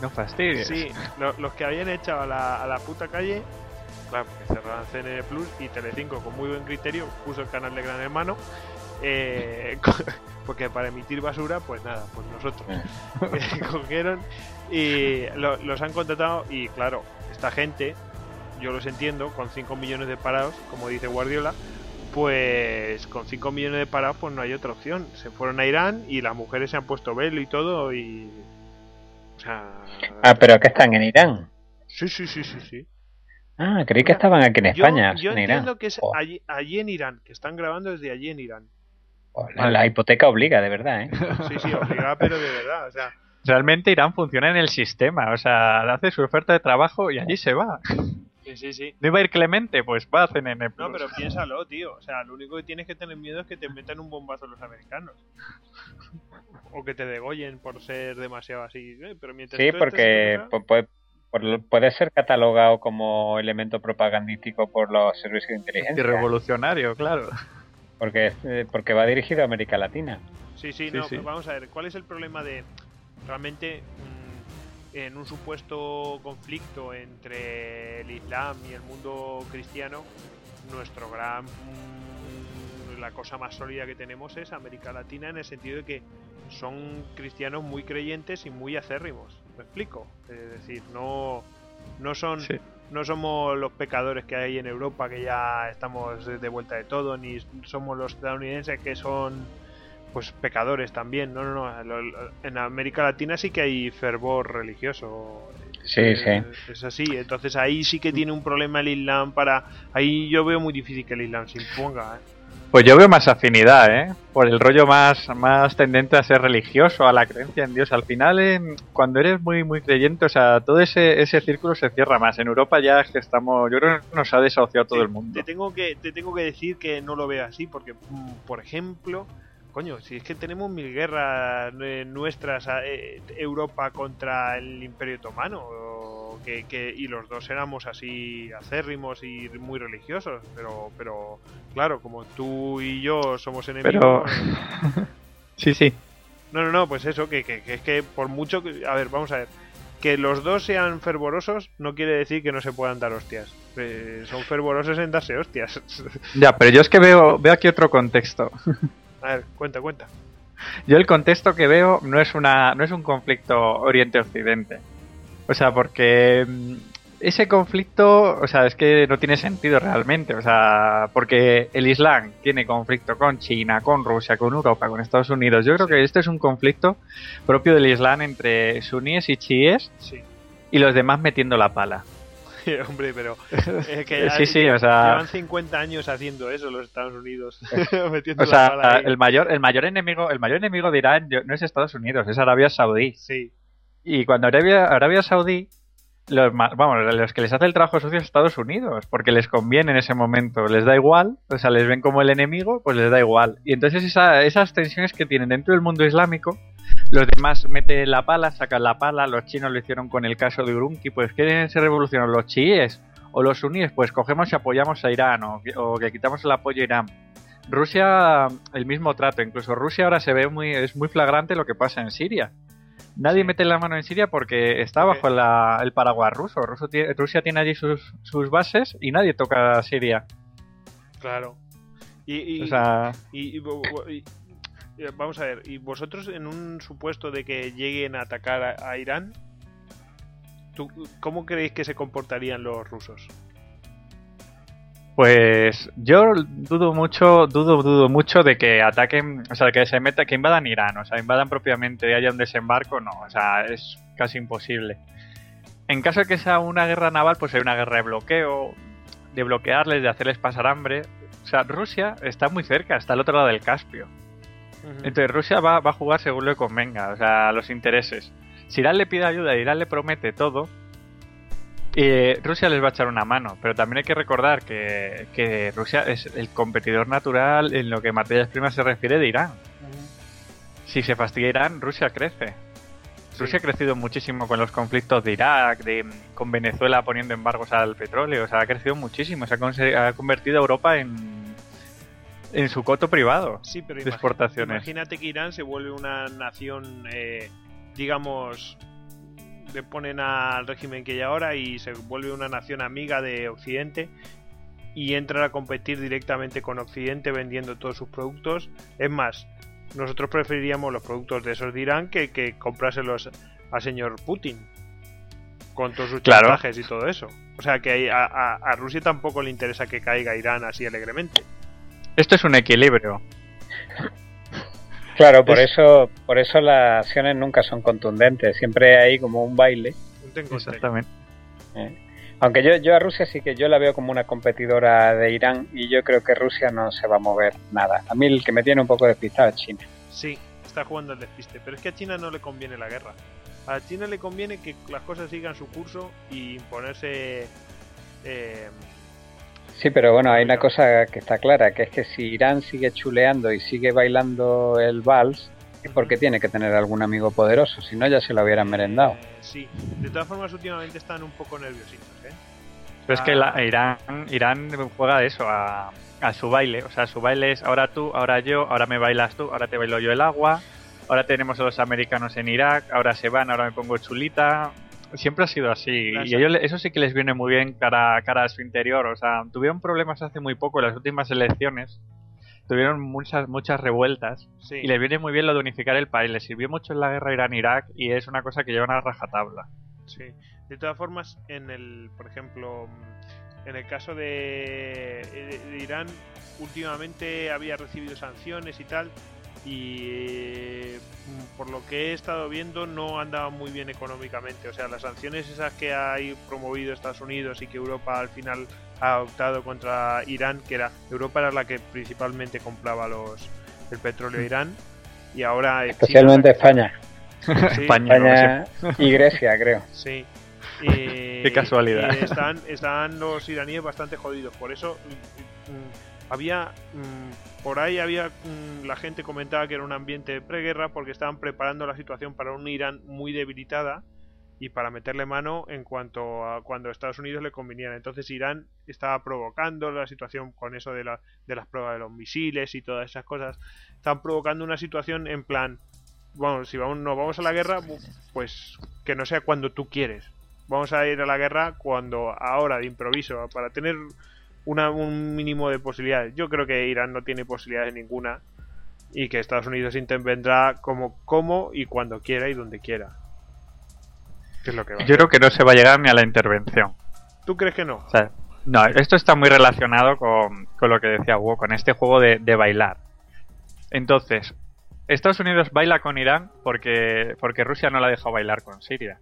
No fastidies. Sí, lo- los que habían echado a la, a la puta calle, claro, porque cerraron CNN Plus y Telecinco con muy buen criterio puso el canal de Gran Hermano. eh, porque para emitir basura, pues nada, pues nosotros Eh, cogieron y lo- los han contratado y claro, esta gente, yo los entiendo, con 5 millones de parados, como dice Guardiola, pues con 5 millones de parados pues no hay otra opción. Se fueron a Irán y las mujeres se han puesto velo y todo y... O sea... Ah, pero que están en Irán. Sí, sí, sí, sí, sí. Ah, creí que estaban aquí en Yo- España, Yo, en entiendo Irán. que es Oh, allí, allí en Irán, que están grabando desde allí en Irán. oh, la, la hipoteca obliga, de verdad, ¿eh? Sí, sí, obligada, pero de verdad, o sea... Realmente Irán funciona en el sistema. O sea, hace su oferta de trabajo y allí se va. Sí, sí, sí. ¿No iba a ir Clemente? Pues va a CNN Plus. No, pero piénsalo, tío. O sea, lo único que tienes que tener miedo es que te metan un bombazo los americanos. O que te degollen por ser demasiado así. ¿eh? Pero mientras Sí, porque puede, ser catalogado como elemento propagandístico por los servicios de Y inteligencia. revolucionario, claro. Porque, eh, porque va dirigido a América Latina. Sí, sí, Sí, no, sí. pero vamos a ver, ¿cuál es el problema de realmente mm, en un supuesto conflicto entre el Islam y el mundo cristiano, nuestro gran mm, la cosa más sólida que tenemos es América Latina en el sentido de que son cristianos muy creyentes y muy acérrimos. ¿Me explico? Es decir, no no son Sí. no somos los pecadores que hay en Europa que ya estamos de vuelta de todo, ni somos los estadounidenses que son pues pecadores también. No, no, no. En América Latina sí que hay fervor religioso. Sí, Eh, sí. Es así. Entonces ahí sí que tiene un problema el Islam para. Ahí yo veo muy difícil que el Islam se imponga. ¿eh? Pues yo veo más afinidad, ¿eh? Por el rollo más, más tendente a ser religioso, a la creencia en Dios. Al final, en- cuando eres muy, muy creyente, o sea, todo ese, ese círculo se cierra más. En Europa ya es que estamos, yo creo que nos ha desahuciado todo Te- el mundo. Te tengo que, te tengo que decir que no lo veo así, porque, mm, por ejemplo, coño, si es que tenemos mil guerras eh, nuestras, eh, Europa contra el Imperio Otomano, que, que y los dos éramos así acérrimos y muy religiosos, pero pero claro, como tú y yo somos enemigos. Pero... sí, sí. No, no, no, pues eso, que, que, que es que por mucho que... A ver, vamos a ver. Que los dos sean fervorosos no quiere decir que no se puedan dar hostias. Eh, son fervorosos en darse hostias. Ya, pero yo es que veo, veo aquí otro contexto. A ver, cuenta, cuenta. Yo el contexto que veo no es una no es un conflicto Oriente-Occidente. O sea, porque mm, ese conflicto, o sea, es que no tiene sentido realmente, o sea, porque el Islam tiene conflicto con China, con Rusia, con Europa, con Estados Unidos. Yo creo que este es un conflicto propio del Islam entre suníes y chiíes Sí. y los demás metiendo la pala. Hombre, pero es que Sí, sí, o sea- llevan 50 años haciendo eso los Estados Unidos, metiendo O sea, el mayor el mayor enemigo el mayor enemigo de Irán no es Estados Unidos, es Arabia Saudí. Sí, Y cuando Arabia, Arabia Saudí, los, vamos, los que les hace el trabajo sucio es Estados Unidos, porque les conviene en ese momento, les da igual, o sea, les ven como el enemigo, pues les da igual. Y entonces esa- esas tensiones que tienen dentro del mundo islámico, los demás meten la pala, sacan la pala, los chinos lo hicieron con el caso de Urumqi, pues quieren ser revolucionarios los chiíes o los suníes, pues cogemos y apoyamos a Irán o, que- o que quitamos el apoyo a Irán. Rusia, el mismo trato, incluso Rusia ahora se ve muy, es muy flagrante lo que pasa en Siria. Nadie Sí. mete la mano en Siria porque está bajo la- el paraguas ruso. Ruso tie- Rusia tiene allí sus, sus bases y nadie toca a Siria. claro. Y, y, O sea, y- y- vamos a ver, ¿y vosotros en un supuesto de que lleguen a atacar a, a Irán, ¿tú, ¿cómo creéis que se comportarían los rusos? pues yo dudo mucho, dudo, dudo mucho de que ataquen, o sea, que se meta, que invadan Irán, o sea, invadan propiamente y haya un desembarco, no, o sea, es casi imposible. En caso de que sea una guerra naval, pues hay una guerra de bloqueo, de bloquearles, de hacerles pasar hambre. O sea, Rusia está muy cerca, está al otro lado del Caspio. Entonces Rusia va, va a jugar según le convenga, o sea, los intereses. Si Irán le pide ayuda, Irán le promete todo, eh, Rusia les va a echar una mano. Pero también hay que recordar que, que Rusia es el competidor natural en lo que materias primas se refiere de Irán. Si se fastidia Irán, Rusia crece. Rusia ha crecido muchísimo con los conflictos de Irak, de, con Venezuela poniendo embargos al petróleo, o sea, ha crecido muchísimo, se ha, ha convertido a Europa en, en su coto privado Sí, pero de imagi- exportaciones. imagínate que Irán se vuelve una nación, eh, digamos, le ponen al régimen que hay ahora y se vuelve una nación amiga de Occidente y entra a competir directamente con Occidente vendiendo todos sus productos. Es más, nosotros preferiríamos los productos de esos de Irán que, que comprárselos al señor Putin con todos sus Claro. chantajes y todo eso. O sea que a, a- a Rusia tampoco le interesa que caiga Irán así alegremente. Esto es un equilibrio. Claro, por Es- eso, por eso las acciones nunca son contundentes. Siempre hay como un baile. Exactamente. ¿eh? Aunque yo, yo a Rusia sí que yo la veo como una competidora de Irán y yo creo que Rusia no se va a mover nada. A mí el que me tiene un poco despistado es China. Sí, está jugando al despiste, pero es que a China no le conviene la guerra. A China le conviene que las cosas sigan su curso y imponerse. eh, Sí, pero bueno, hay una cosa que está clara, que es que si Irán sigue chuleando y sigue bailando el vals, es porque tiene que tener algún amigo poderoso, si no ya se lo hubieran merendado. eh, sí, de todas formas, últimamente están un poco nerviositos, ¿eh? Pero es que la- Irán, Irán juega eso, a, a su baile. O sea, su baile es ahora tú, ahora yo, ahora me bailas tú, ahora te bailo yo el agua, ahora tenemos a los americanos en Irak, ahora se van, ahora me pongo chulita. Siempre ha sido así. Y ellos, eso sí que les viene muy bien cara, cara a su interior. O sea, tuvieron problemas hace muy poco en las últimas elecciones. Tuvieron muchas, muchas revueltas. Sí. Y les viene muy bien lo de unificar el país. Les sirvió mucho en la guerra Irán-Irak y es una cosa que llevan a rajatabla. Sí. De todas formas, en el, por ejemplo, en el caso de, de- de Irán, últimamente había recibido sanciones y tal, y mm, por lo que he estado viendo no andaba muy bien económicamente. O sea, las sanciones esas que ha promovido Estados Unidos y que Europa al final ha optado contra Irán, que era Europa era la que principalmente compraba los el petróleo a Irán, y ahora China Especialmente España. Sí. España, no sé. España y Grecia, creo. Sí. Qué casualidad. están, están los iraníes bastante jodidos. Por eso mm, mm, había. mm, por ahí había. mm, la gente comentaba que era un ambiente de preguerra porque estaban preparando la situación para un Irán muy debilitada y para meterle mano en cuanto a cuando Estados Unidos le conviniera. Entonces Irán estaba provocando la situación con eso de, la, de las pruebas de los misiles y todas esas cosas. Están provocando una situación en plan, bueno, si vamos, nos vamos a la guerra, pues que no sea cuando tú quieres. Vamos a ir a la guerra cuando ahora de improviso, para tener una, un mínimo de posibilidades. Yo creo que Irán no tiene posibilidades ninguna y que Estados Unidos intervendrá como, como y cuando quiera y donde quiera. es lo que Yo creo que no se va a llegar ni a la intervención. ¿Tú crees que no? O sea, no, esto está muy relacionado con, con lo que decía Hugo, con este juego de, de, bailar. Entonces, Estados Unidos baila con Irán porque, porque Rusia no la ha dejado bailar con Siria.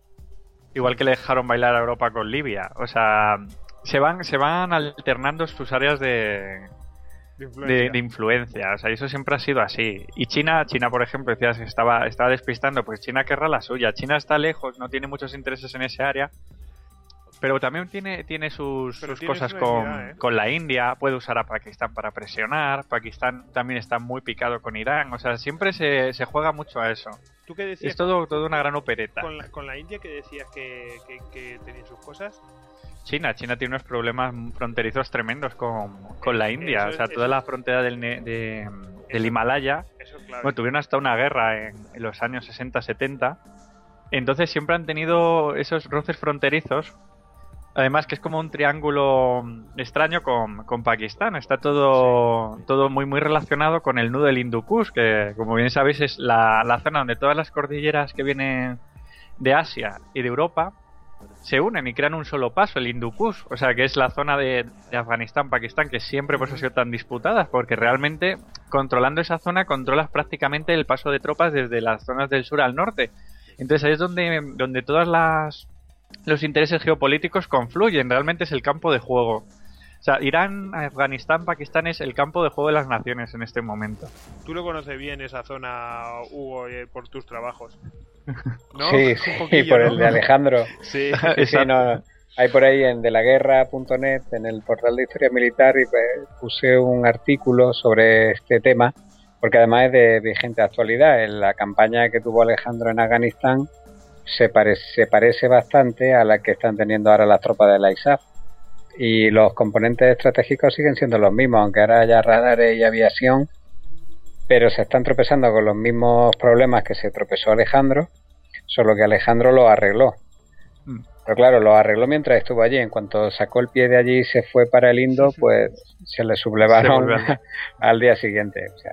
Igual que le dejaron bailar a Europa con Libia. O sea, se van, se van alternando sus áreas de, De influencia. de, de influencia. O sea, eso siempre ha sido así. Y China, China, por ejemplo, decías que estaba, estaba despistando, pues China querrá la suya. China está lejos, no tiene muchos intereses en ese área. Pero también tiene, tiene sus, sus tiene cosas con, ¿eh? con la India, puede usar a Pakistán para presionar, Pakistán también está muy picado con Irán, o sea, siempre se, se juega mucho a eso. ¿Tú qué decías Es todo, todo una gran opereta. con, la, con la India que decías que, que, que tenía sus cosas? China, China tiene unos problemas fronterizos tremendos con, con la India, Eso o sea, toda eso- la frontera del, de- del Himalaya. Bueno, tuvieron hasta una guerra en, en los años 60-70. Entonces siempre han tenido esos roces fronterizos. Además que es como un triángulo mm, extraño con, con Pakistán. Está todo, todo muy muy relacionado con el nudo del Hindu Kush, que como bien sabéis es la, la zona donde todas las cordilleras que vienen de Asia y de Europa se unen y crean un solo paso, el Hindu Kush. O sea que es la zona de, de Afganistán, Pakistán, que siempre pues, ha sido tan disputada, porque realmente controlando esa zona controlas prácticamente el paso de tropas desde las zonas del sur al norte. Entonces ahí es donde, donde todas las los intereses geopolíticos confluyen, realmente es el campo de juego. O sea, Irán, Afganistán, Pakistán es el campo de juego de las naciones en este momento. Tú lo conoces bien esa zona, Hugo, eh, por tus trabajos. ¿No? Sí, sí, poquillo, por ¿no? el de Alejandro. Sí. Sí, no, hay por ahí en delaguerra.net, en el portal de historia militar, y pues, puse un artículo sobre este tema, porque además es de vigente actualidad. En la campaña que tuvo Alejandro en Afganistán se parece, se parece bastante a la que están teniendo ahora las tropas de la ISAF. Y los componentes estratégicos siguen siendo los mismos, aunque ahora haya radares y aviación, pero se están tropezando con los mismos problemas que se tropezó Alejandro, solo que Alejandro lo arregló. Mm. Pero claro, lo arregló mientras estuvo allí. En cuanto sacó el pie de allí y se fue para el Indo, pues se le sublevaron al- día siguiente. O sea,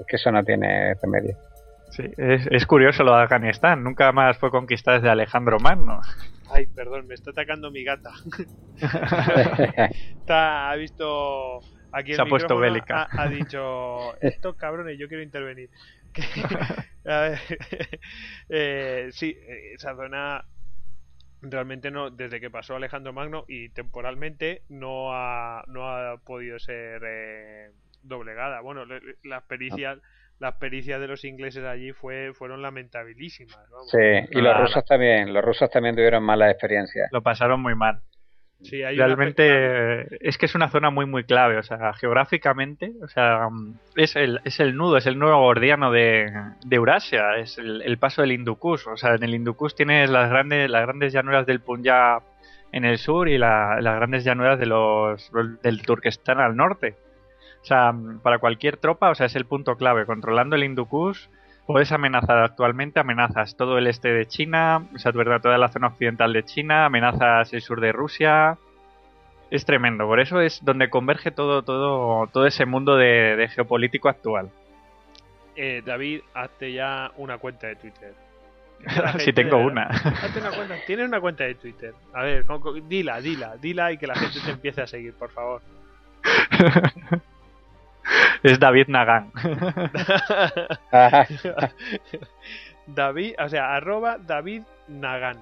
es que eso no tiene remedio. Sí, es, es curioso lo de Afganistán, nunca más fue conquistada desde Alejandro Magno. Ay, perdón, me está atacando mi gata. Está, ha visto aquí el Se ha puesto bélica. Ha, ha dicho, estos cabrones, yo quiero intervenir. Que- a ver, eh, sí, eh, esa zona realmente no, desde que pasó Alejandro Magno y temporalmente no ha, no ha podido ser eh, doblegada. Bueno, le- le- las pericias, las pericias de los ingleses allí fue, fueron lamentabilísimas. Sí, y los Ah, rusos también. Los rusos también tuvieron malas experiencias. Lo pasaron muy mal. Sí, hay Realmente es que es una zona muy muy clave, o sea, geográficamente, o sea, es el, es el nudo, es el nuevo gordiano de, de Eurasia, es el, el paso del Hindu Kush, o sea, en el Hindu Kush tienes las grandes, las grandes llanuras del Punjab en el sur y la- las grandes llanuras de los del Turquestán al norte. O sea, para cualquier tropa, o sea, es el punto clave. Controlando el Hindu Kush, puedes amenazar actualmente, amenazas todo el este de China, o sea, verdad, toda la zona occidental de China, amenazas el sur de Rusia. Es tremendo, por eso es donde converge todo, todo, todo ese mundo de, de geopolítico actual. Eh, David, hazte ya una cuenta de Twitter. Si gente tengo una. Hazte una cuenta. Tienes una cuenta de Twitter. A ver, dila, dila, dila y que la gente te empiece a seguir, por favor. es David Nagan. David, o sea, arroba David Nagan.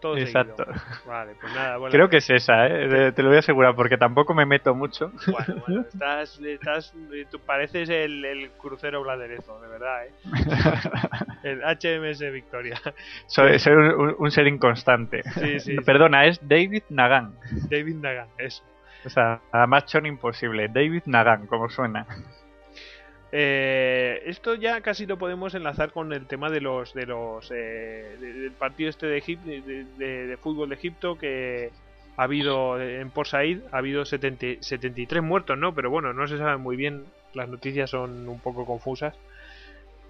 Todo Exacto. Vale, pues nada, bueno. Creo que es esa, ¿eh? Te- lo voy a asegurar, porque tampoco me meto mucho. Bueno, bueno, estás, estás, tú pareces el, el crucero bladerezo, de verdad, ¿eh? El HMS Victoria. Soy, soy un, un ser inconstante. Sí, sí, sí. Perdona, es David Nagan. David Nagan, eso. O sea, a más chon imposible. David Nagan, como suena. Eh, esto ya casi lo podemos enlazar con el tema de los de los eh, de- del partido este de, fútbol de Egipto que ha habido en Port Said ha habido 70 73 muertos, ¿no? Pero bueno, no se sabe muy bien, las noticias son un poco confusas.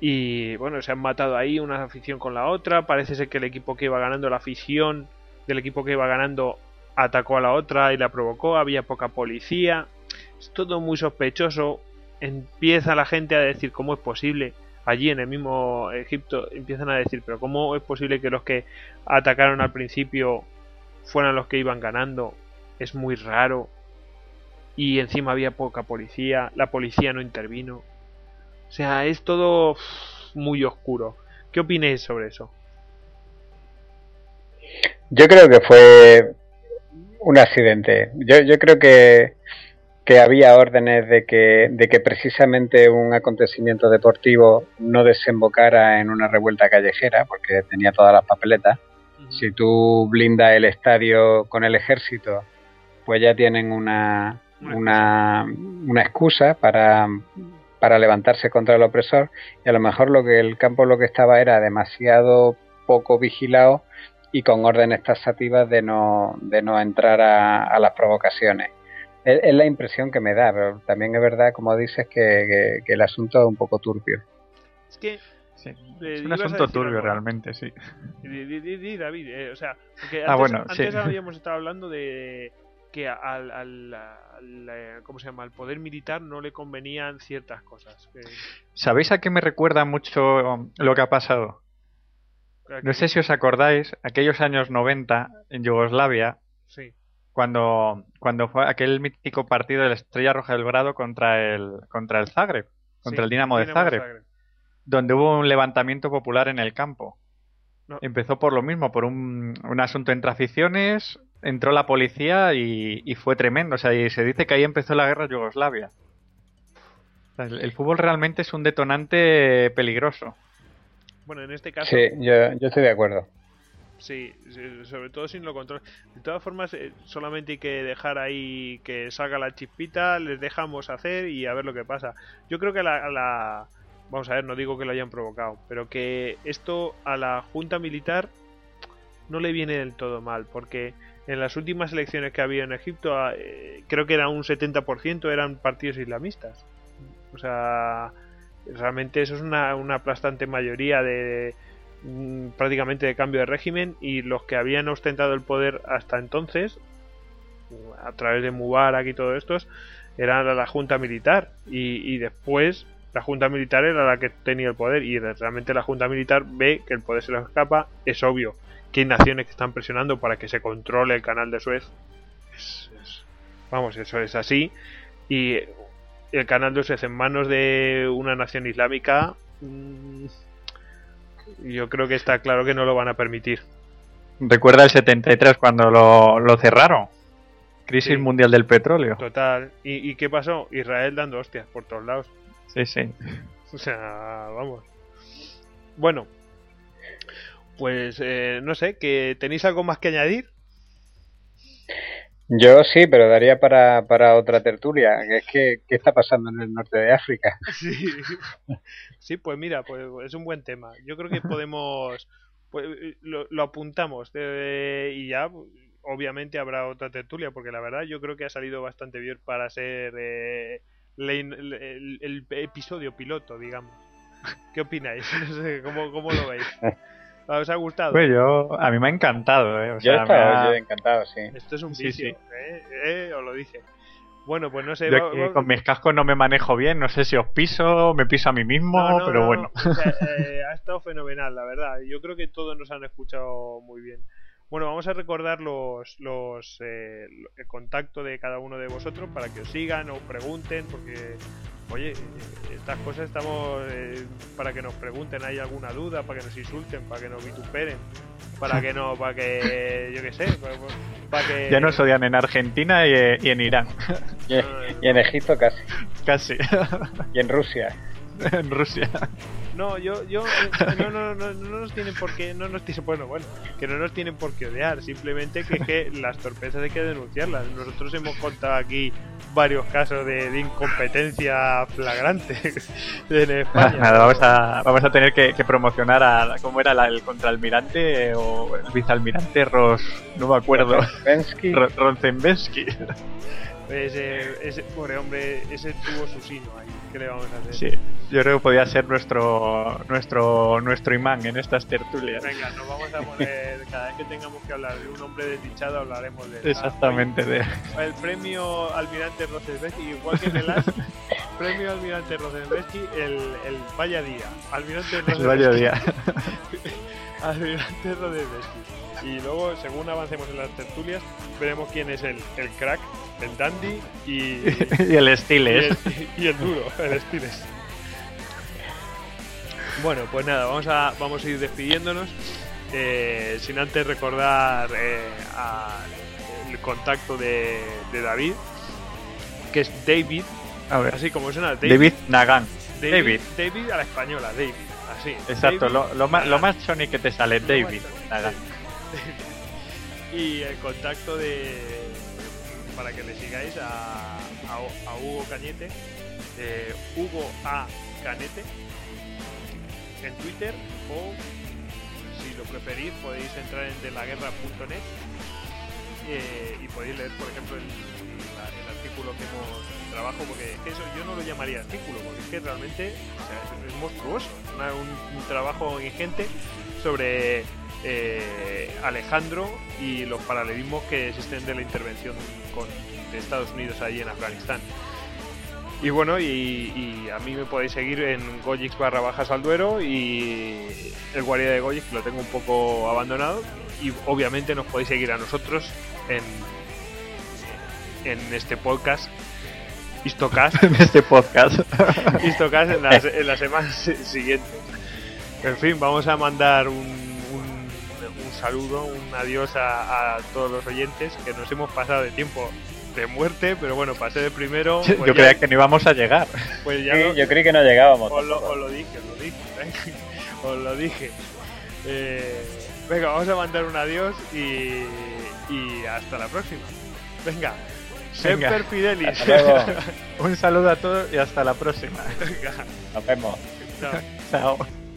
Y bueno, se han matado ahí una afición con la otra. Parece ser que el equipo que iba ganando, la afición del equipo que iba ganando, atacó a la otra y la provocó. Había poca policía. Es todo muy sospechoso. Empieza la gente a decir cómo es posible. Allí en el mismo Egipto empiezan a decir, pero cómo es posible que los que atacaron al principio fueran los que iban ganando. Es muy raro. Y encima había poca policía. La policía no intervino. O sea, es todo muy oscuro. ¿Qué opináis sobre eso? Yo creo que fue un accidente. Yo, yo creo que, que había órdenes de que, de que precisamente un acontecimiento deportivo no desembocara en una revuelta callejera, porque tenía todas las papeletas. Si tú blindas el estadio con el ejército, pues ya tienen una, una, una excusa para, para levantarse contra el opresor y a lo mejor lo que el campo lo que estaba era demasiado poco vigilado y con órdenes taxativas de no, de no entrar a, a las provocaciones. Es, es la impresión que me da, pero también es verdad, como dices, que, que- que el asunto es un poco turbio. Es que Sí, Eh, es un asunto turbio algo. realmente, sí. Di, di- di- di, David, eh, o sea, porque Ah, antes, bueno, antes sí. habíamos estado hablando de que al, al, al, eh, ¿cómo se llama? Al poder militar no le convenían ciertas cosas. que- ¿Sabéis a qué me recuerda mucho lo que ha pasado? No sé si os acordáis, aquellos años 90 en Yugoslavia, Sí, cuando, cuando fue aquel mítico partido de la Estrella Roja del Belgrado contra el, contra el Zagreb, contra sí, el Dinamo de Zagreb, donde hubo un levantamiento popular en el campo. No. Empezó por lo mismo, por un, un asunto entre aficiones, entró la policía y, y fue tremendo. O sea, y se dice que ahí empezó la guerra Yugoslavia. O sea, el, el fútbol realmente es un detonante peligroso. Bueno, en este caso, Sí, yo, yo estoy de acuerdo. sí, sobre todo sin lo control. De todas formas, eh, solamente hay que dejar ahí que salga la chispita, les dejamos hacer y a ver lo que pasa. Yo creo que la, a la- Vamos a ver, no digo que lo hayan provocado, pero que esto a la Junta Militar no le viene del todo mal, porque en las últimas elecciones que había en Egipto, eh, creo que era un 70% eran partidos islamistas. O sea, realmente eso es una, una aplastante mayoría de mm, prácticamente de cambio de régimen y los que habían ostentado el poder hasta entonces, a través de Mubarak y todo estos, era la, junta militar y, y después la junta militar era la que tenía el poder y realmente la junta militar ve que el poder se le escapa, es obvio que hay naciones que están presionando para que se controle el canal de Suez. Es- vamos, eso es así y el canal de Suez en manos de una nación islámica mm, yo creo que está claro que no lo van a permitir. Recuerda el 73 cuando lo, lo cerraron. Crisis Sí. mundial del petróleo. Total. ¿Y, y qué pasó? Israel dando hostias por todos lados. Sí, sí. O sea, vamos. Bueno. Pues eh, no sé, que tenéis algo más que añadir. Yo sí, pero daría para, para otra tertulia. que Es que, ¿qué está pasando en el norte de África? Sí. sí, pues mira, pues es un buen tema. Yo creo que podemos, pues, lo, lo apuntamos eh, y ya, obviamente habrá otra tertulia, porque la verdad yo creo que ha salido bastante bien para ser eh, el episodio piloto, digamos. ¿Qué opináis? No sé, ¿cómo, cómo lo veis? ¿Os ha gustado? Pues yo, a mí me ha encantado, ¿eh? O Yo sea, me estaba ha- yo encantado, sí. Esto es un Sí, vicio, sí. ¿eh? ¿eh? Os lo dije. Bueno, pues no sé. yo va- que va- con mis cascos no me manejo bien, no sé si os piso, me piso a mí mismo, No, no, pero no, bueno. o sea, eh, ha estado fenomenal, la verdad. Yo creo que todos nos han escuchado muy bien. Bueno, vamos a recordar los, los eh, el contacto de cada uno de vosotros para que os sigan o pregunten, porque, oye, eh, estas cosas estamos eh, para que nos pregunten, hay alguna duda, para que nos insulten, para que nos vituperen, para que no, para que, yo qué sé, para, para que... Ya nos odian en Argentina y, eh, y en Irán, Y, y en Egipto casi. casi. Y en Rusia. en Rusia. No, yo, yo, eh, no, no, no, no nos tienen por qué, no nos tienen, bueno, bueno, que no nos tienen por qué odiar, simplemente que, que las torpezas hay que denunciarlas. Nosotros hemos contado aquí varios casos de, de incompetencia flagrante en España. Nada, vamos a, vamos a tener que, que promocionar a, ¿cómo era la- el contraalmirante o el vicealmirante Ros, no me acuerdo, Bensky. Ro- Ronzenbensky. Ese pobre hombre, ese tuvo su sino ahí, ¿qué le vamos a hacer? Sí, yo creo que podía ser nuestro, nuestro, nuestro imán en estas tertulias. Venga, nos vamos a poner, cada vez que tengamos que hablar de un hombre desdichado, hablaremos de él. Exactamente, de, Ah, El premio Almirante Rosensvesky, igual que en el AS, premio Almirante Rosensvesky, el, el Vaya Día. Almirante el Rosensvesky. vaya día. Almirante Rosensvesky. Y luego, según avancemos en las tertulias, veremos quién es el, el crack, el dandy y, y el y, Stiles. el, y el duro, el Stiles. Bueno, pues nada, vamos a, vamos a ir despidiéndonos. eh, sin antes recordar eh, a- el contacto de, de David, que es David, A ver, así como suena David. David Nagan. David, David. David a la española, David, así. Exacto, David lo, lo más, lo más Sony que te sale, David Nagan. y el contacto de para que le sigáis a, Hugo Cañete eh, Hugo A. Canete en Twitter o si lo preferís podéis entrar en delaguerra.net eh, y podéis leer por ejemplo el, artículo que hemos trabajo porque es que eso yo no lo llamaría artículo porque es que realmente es, monstruoso. Un, un trabajo ingente sobre eh, Alejandro y los paralelismos que existen de la intervención con, de Estados Unidos allí en Afganistán. Y bueno, y, y a mí me podéis seguir en Gojix barra bajas al duero y el guardia de Gojix que lo tengo un poco abandonado. Y obviamente nos podéis seguir a nosotros en, en este podcast. Histocast. en este podcast. Histocast en las, en las semanas siguientes. En fin, vamos a mandar un saludo, un adiós a, a todos los oyentes que nos hemos pasado de tiempo de muerte, pero bueno, pasé de primero. pues Yo ya- creía que no íbamos a llegar. pues ya Sí, lo- yo creí que no llegábamos. os, lo, os lo dije, os lo dije, ¿eh? os lo dije. Eh, venga, vamos a mandar un adiós y, y hasta la próxima. Venga, Venga. Semper Fidelis. Un saludo a todos y hasta la próxima. Venga, Nos vemos. chao. Chao.